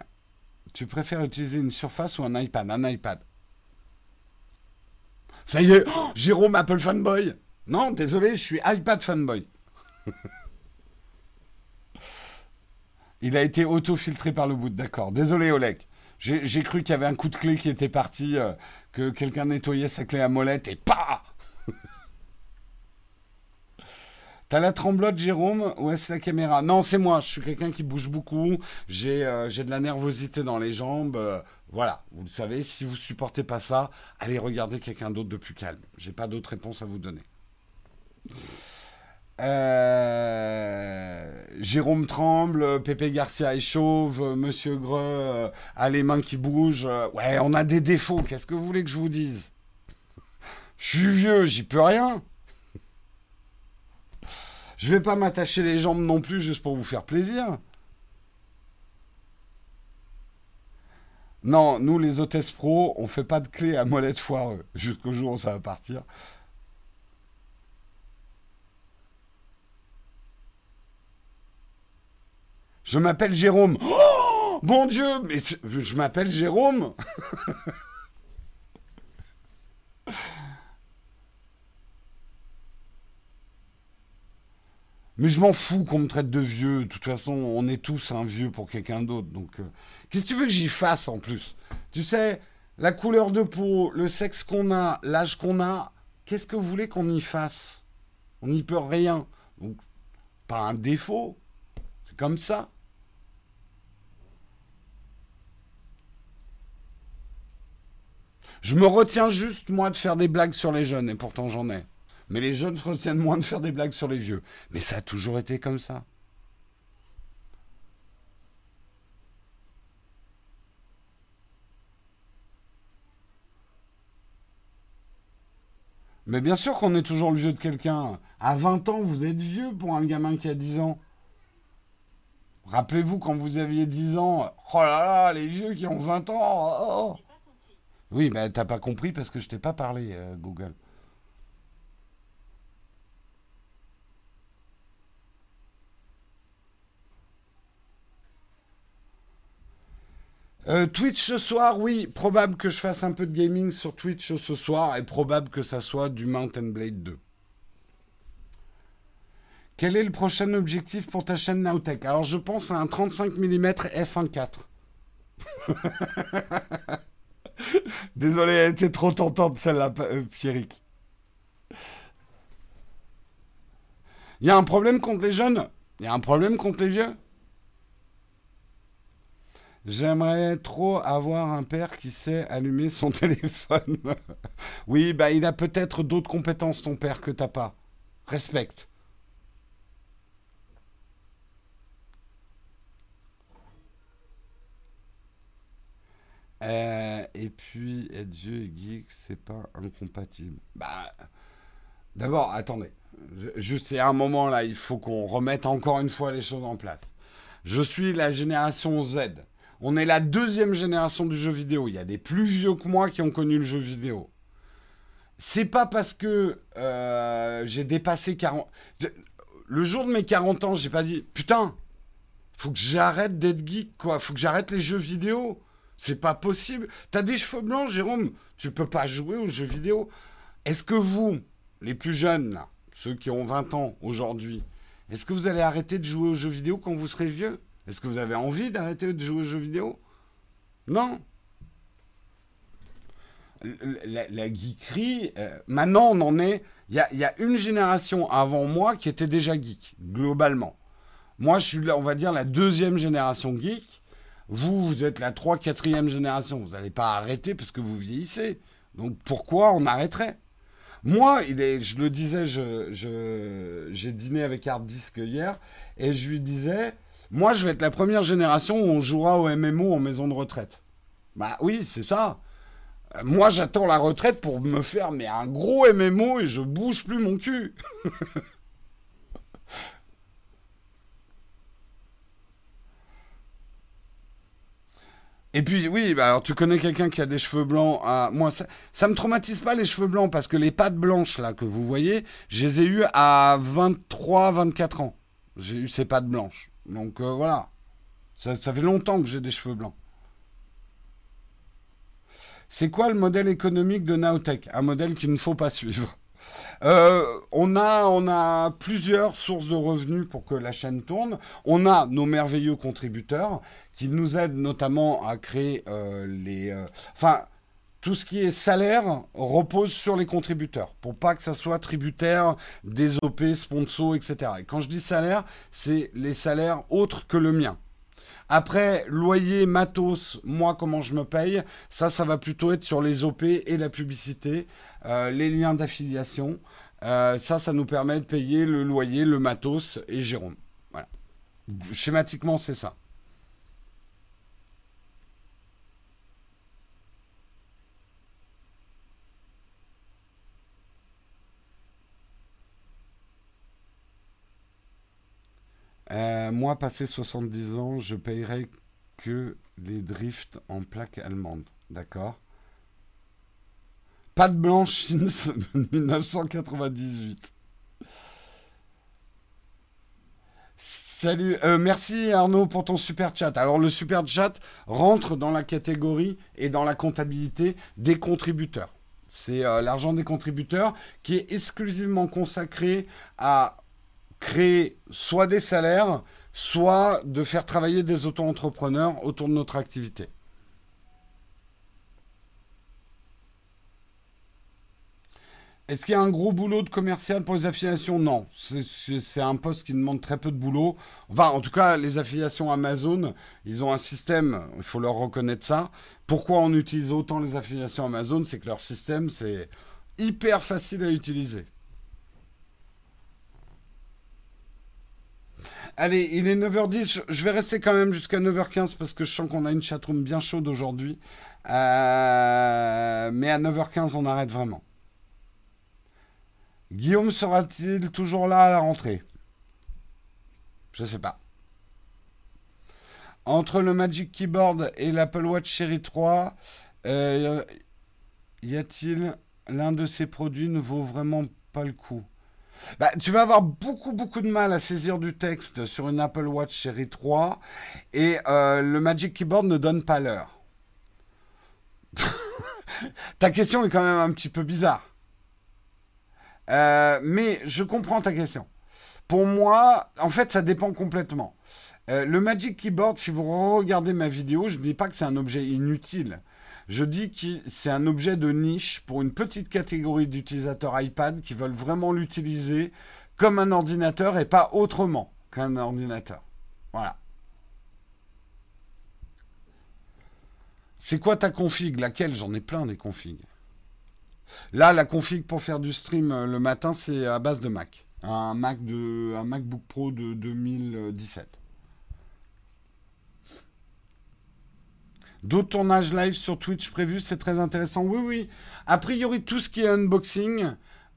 tu préfères utiliser une surface ou un iPad? Un iPad. Ça y est, oh, Jérôme Apple fanboy. Non, désolé, je suis iPad fanboy. Il a été auto-filtré par le bout, d'accord. Désolé, Oleg. J'ai cru qu'il y avait un coup de clé qui était parti, euh, que quelqu'un nettoyait sa clé à molette et pas T'as la tremblote, Jérôme Ou est-ce la caméra? Non, c'est moi. Je suis quelqu'un qui bouge beaucoup. J'ai euh, de la nervosité dans les jambes. Euh, voilà, vous le savez. Si vous supportez pas ça, allez regarder quelqu'un d'autre de plus calme. J'ai pas d'autre réponse à vous donner. Euh, Jérôme tremble, Pépé Garcia est chauve, Monsieur Greux a les mains qui bougent. Ouais, on a des défauts. Qu'est-ce que vous voulez que je vous dise? Je suis vieux, j'y peux rien. Je vais pas m'attacher les jambes non plus juste pour vous faire plaisir. Non, nous les hôtesses pro, on fait pas de clé à molette foireux jusqu'au jour où ça va partir. Je m'appelle Jérôme. Oh Mon Dieu, mais je m'appelle Jérôme. Mais je m'en fous qu'on me traite de vieux. De toute façon, on est tous un vieux pour quelqu'un d'autre. Donc, euh, qu'est-ce que tu veux que j'y fasse en plus? Tu sais, la couleur de peau, le sexe qu'on a, l'âge qu'on a, qu'est-ce que vous voulez qu'on y fasse? On n'y peut rien. Donc, pas un défaut. C'est comme ça. Je me retiens juste, moi, de faire des blagues sur les jeunes, et pourtant j'en ai. Mais les jeunes se retiennent moins de faire des blagues sur les vieux. Mais ça a toujours été comme ça. Mais bien sûr qu'on est toujours le vieux de quelqu'un. À 20 ans, vous êtes vieux pour un gamin qui a 10 ans. Rappelez-vous quand vous aviez 10 ans, oh là là, les vieux qui ont 20 ans. Oh, oh. Oui, mais t'as pas compris parce que je t'ai pas parlé, euh, Google. Euh, Twitch ce soir, oui, probable que je fasse un peu de gaming sur Twitch ce soir et probable que ça soit du Mountain Blade 2. Quel est le prochain objectif pour ta chaîne Nowtech? Alors je pense à un 35 mm f1.4. Désolé, elle était trop tentante celle-là, euh, Pierrick. Il y a un problème contre les jeunes Il y a un problème contre les vieux J'aimerais trop avoir un père qui sait allumer son téléphone. oui, bah il a peut-être d'autres compétences ton père que t'as pas. Respecte. Euh, et puis être vieux et geek, c'est pas incompatible. Bah, d'abord, attendez. Je, sais à un moment là, il faut qu'on remette encore une fois les choses en place. Je suis la génération Z. On est la deuxième génération du jeu vidéo. Il y a des plus vieux que moi qui ont connu le jeu vidéo. C'est pas parce que euh, j'ai dépassé 40. Le jour de mes 40 ans, j'ai pas dit putain, faut que j'arrête d'être geek, quoi. Faut que j'arrête les jeux vidéo. C'est pas possible. T'as des cheveux blancs, Jérôme. Tu peux pas jouer aux jeux vidéo. Est-ce que vous, les plus jeunes, ceux qui ont 20 ans aujourd'hui, est-ce que vous allez arrêter de jouer aux jeux vidéo quand vous serez vieux? Est-ce que vous avez envie d'arrêter de jouer aux jeux vidéo? Non. La, geekerie, euh, maintenant on en est. Il y a, une génération avant moi qui était déjà geek, globalement. Moi, je suis, on va dire, la deuxième génération geek. Vous, vous êtes la 3 quatrième génération. Vous n'allez pas arrêter parce que vous vieillissez. Donc pourquoi on arrêterait? Moi, je le disais, j'ai dîné avec Hard Disk hier et je lui disais, moi, je vais être la première génération où on jouera au MMO en maison de retraite. Bah oui, c'est ça. Moi, j'attends la retraite pour me faire un gros MMO et je bouge plus mon cul. Et puis oui, bah alors tu connais quelqu'un qui a des cheveux blancs. Ah, moi, ça, ça me traumatise pas les cheveux blancs parce que les pattes blanches là que vous voyez, je les ai eues à 23, 24 ans. J'ai eu ces pattes blanches. Donc euh, voilà. Ça, fait longtemps que j'ai des cheveux blancs. C'est quoi le modèle économique de Nowtech? Un modèle qu'il ne faut pas suivre. Euh, on, a, on a plusieurs sources de revenus pour que la chaîne tourne. On a nos merveilleux contributeurs qui nous aident notamment à créer euh, les... enfin, tout ce qui est salaire repose sur les contributeurs pour pas que ça soit tributaire des OP, sponsors, etc. Et quand je dis salaire, c'est les salaires autres que le mien. Après, loyer, matos, moi, comment je me paye, ça, ça va plutôt être sur les OP et la publicité, euh, les liens d'affiliation. Euh, ça, ça nous permet de payer le loyer, le matos et Jérôme. Voilà. Schématiquement, c'est ça. Euh, moi, passé 70 ans, je payerai que les drifts en plaque allemande. D'accord? Pas de blanche 1998. Salut, euh, merci Arnaud pour ton super chat. Alors le super chat rentre dans la catégorie et dans la comptabilité des contributeurs. C'est euh, l'argent des contributeurs qui est exclusivement consacré à créer soit des salaires, soit de faire travailler des auto-entrepreneurs autour de notre activité. Est-ce qu'il y a un gros boulot de commercial pour les affiliations? Non. C'est un poste qui demande très peu de boulot. Enfin, en tout cas, les affiliations Amazon, ils ont un système, il faut leur reconnaître ça. Pourquoi on utilise autant les affiliations Amazon? C'est que leur système, c'est hyper facile à utiliser. Allez, il est 9h10. Je vais rester quand même jusqu'à 9h15 parce que je sens qu'on a une chatroom bien chaude aujourd'hui. Euh, mais à 9h15, on arrête vraiment. Guillaume sera-t-il toujours là à la rentrée? Je sais pas. Entre le Magic Keyboard et l'Apple Watch Série 3, euh, y a-t-il l'un de ces produits ne vaut vraiment pas le coup? Bah, tu vas avoir beaucoup beaucoup de mal à saisir du texte sur une Apple Watch Série 3 et euh, le Magic Keyboard ne donne pas l'heure. ta question est quand même un petit peu bizarre. Euh, mais je comprends ta question. Pour moi, en fait, ça dépend complètement. Euh, le Magic Keyboard, si vous regardez ma vidéo, je ne dis pas que c'est un objet inutile. Je dis que c'est un objet de niche pour une petite catégorie d'utilisateurs iPad qui veulent vraiment l'utiliser comme un ordinateur et pas autrement qu'un ordinateur. Voilà. C'est quoi ta config? Laquelle? J'en ai plein des configs. Là, la config pour faire du stream euh, le matin, c'est à base de Mac. Un, Mac de, un MacBook Pro de 2017. D'autres tournages live sur Twitch prévus, c'est très intéressant. Oui, oui. A priori, tout ce qui est unboxing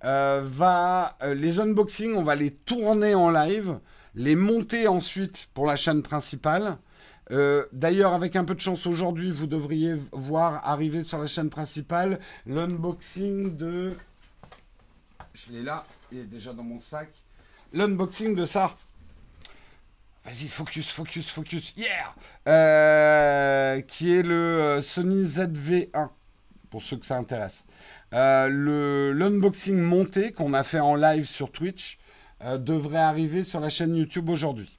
euh. Euh, les unboxings, on va les tourner en live, les monter ensuite pour la chaîne principale. Euh, d'ailleurs, avec un peu de chance aujourd'hui, vous devriez voir arriver sur la chaîne principale l'unboxing de. Je l'ai là, il est déjà dans mon sac. L'unboxing de ça. Vas-y, focus, focus, focus. Yeah euh, Qui est le euh, Sony ZV1, pour ceux que ça intéresse. L'unboxing monté qu'on a fait en live sur Twitch devrait arriver sur la chaîne YouTube aujourd'hui.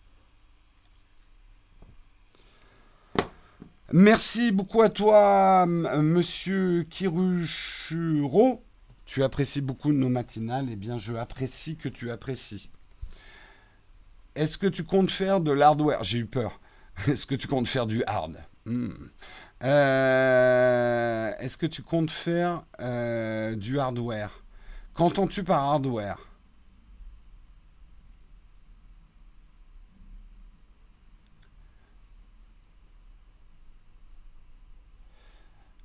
Merci beaucoup à toi, monsieur Kirushuro. Tu apprécies beaucoup nos matinales. Eh bien, je apprécie que tu apprécies. Est-ce que tu comptes faire de l'hardware? J'ai eu peur. Est-ce que tu comptes faire du hard? Hmm. euh, Est-ce que tu comptes faire euh, du hardware? Qu'entends-tu par hardware?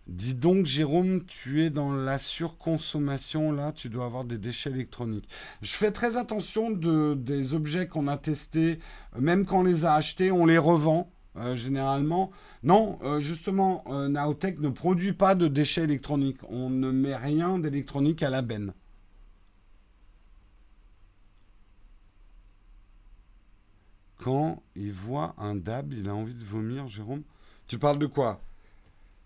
Dis donc, Jérôme, tu es dans la surconsommation, là, tu dois avoir des déchets électroniques. Je fais très attention de, des objets qu'on a testés, même quand on les a achetés, on les revend. Euh, généralement. Non, euh, justement, euh, Naotech ne produit pas de déchets électroniques. On ne met rien d'électronique à la benne. Quand il voit un DAB, il a envie de vomir, Jérôme? Tu parles de quoi?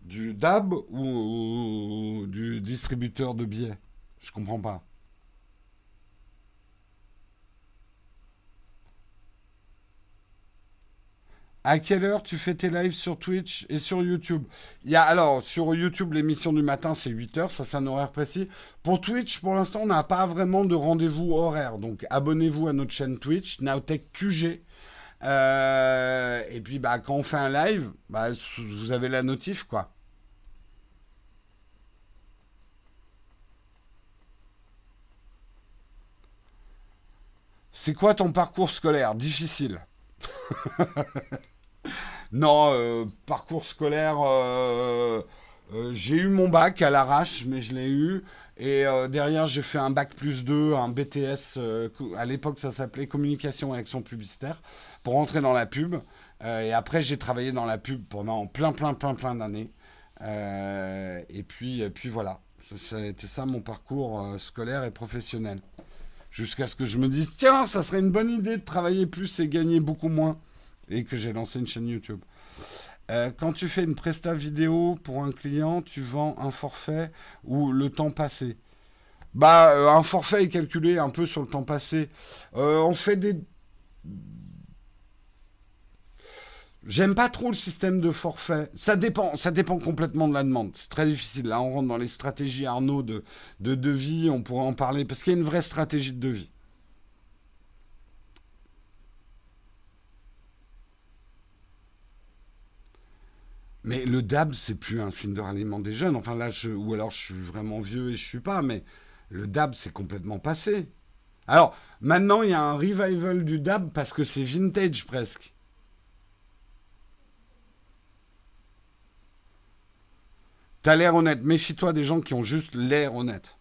Du DAB ou, du distributeur de billets? Je comprends pas. À quelle heure tu fais tes lives sur Twitch et sur YouTube? Il alors sur YouTube l'émission du matin c'est 8h, ça c'est un horaire précis. Pour Twitch pour l'instant on n'a pas vraiment de rendez-vous horaire. Donc abonnez-vous à notre chaîne Twitch Nowtech QG euh, et puis bah, quand on fait un live, bah, vous avez la notif quoi. C'est quoi ton parcours scolaire? Difficile. non, euh, parcours scolaire, euh, j'ai eu mon bac à l'arrache, mais je l'ai eu. Et derrière, j'ai fait un bac plus 2, un BTS, à l'époque ça s'appelait communication et action publicitaire pour rentrer dans la pub. Euh, et après, j'ai travaillé dans la pub pendant plein, plein, plein, plein d'années. Euh, et puis, puis voilà. Été ça mon parcours euh, scolaire et professionnel. Jusqu'à ce que je me dise, tiens, ça serait une bonne idée de travailler plus et gagner beaucoup moins. Et que j'ai lancé une chaîne YouTube. Quand tu fais une presta vidéo pour un client, tu vends un forfait ou le temps passé Bah, un forfait est calculé un peu sur le temps passé. on fait des J'aime pas trop le système de forfait. Ça dépend, ça dépend complètement de la demande. C'est très difficile. Là, on rentre dans les stratégies Arnaud de, de devis. On pourrait en parler parce qu'il y a une vraie stratégie de devis. Mais le DAB, c'est plus un signe de ralliement des jeunes. Enfin là, ou alors je suis vraiment vieux et je suis pas. Mais le DAB, c'est complètement passé. Alors maintenant, il y a un revival du DAB parce que c'est vintage presque. T'as l'air honnête. Méfie-toi des gens qui ont juste l'air honnête.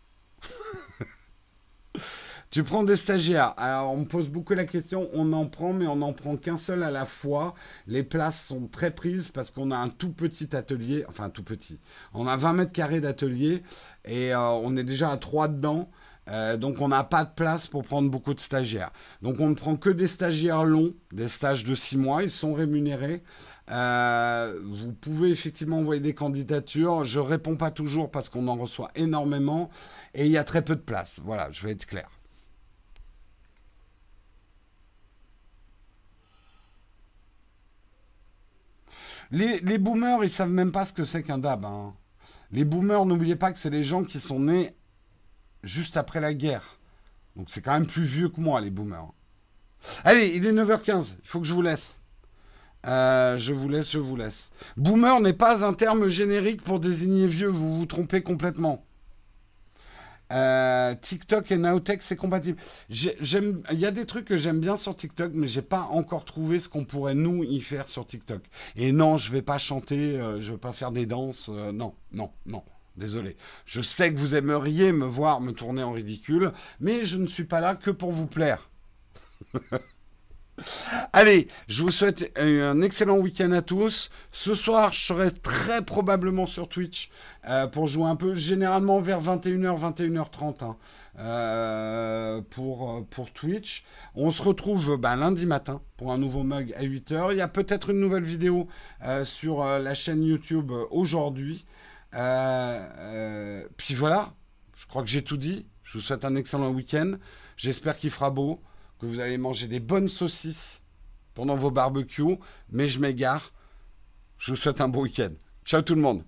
Tu prends des stagiaires. Alors, on me pose beaucoup la question. On en prend, mais on n'en prend qu'un seul à la fois. Les places sont très prises parce qu'on a un tout petit atelier. Enfin, tout petit. On a 20 mètres carrés d'atelier et euh, on est déjà à 3 dedans. Euh, donc on n'a pas de place pour prendre beaucoup de stagiaires. Donc on ne prend que des stagiaires longs, des stages de 6 mois, ils sont rémunérés. Euh, vous pouvez effectivement envoyer des candidatures. Je réponds pas toujours parce qu'on en reçoit énormément et il y a très peu de place. Voilà, je vais être clair. Les, boomers, ils savent même pas ce que c'est qu'un DAB. Hein. Les boomers, n'oubliez pas que c'est les gens qui sont nés juste après la guerre. Donc c'est quand même plus vieux que moi, les boomers. Allez, il est 9h15, il faut que je vous laisse. Euh, je vous laisse, je vous laisse. Boomer n'est pas un terme générique pour désigner vieux, vous vous trompez complètement. Euh, TikTok et Nowtech, c'est compatible. Il y a des trucs que j'aime bien sur TikTok, mais j'ai pas encore trouvé ce qu'on pourrait nous y faire sur TikTok. Et non, je vais pas chanter, euh, je vais pas faire des danses. non, non, non. Désolé. Je sais que vous aimeriez me voir me tourner en ridicule, mais je ne suis pas là que pour vous plaire. Allez, je vous souhaite un excellent week-end à tous. Ce soir, je serai très probablement sur Twitch euh, pour jouer un peu, généralement vers 21h, 21h30 hein, euh, pour, euh, pour Twitch. On se retrouve bah, lundi matin pour un nouveau mug à 8h. Il y a peut-être une nouvelle vidéo sur la chaîne YouTube aujourd'hui. puis voilà, je crois que j'ai tout dit. Je vous souhaite un excellent week-end. J'espère qu'il fera beau vous allez manger des bonnes saucisses pendant vos barbecues, mais je m'égare. Je vous souhaite un bon week-end. Ciao tout le monde.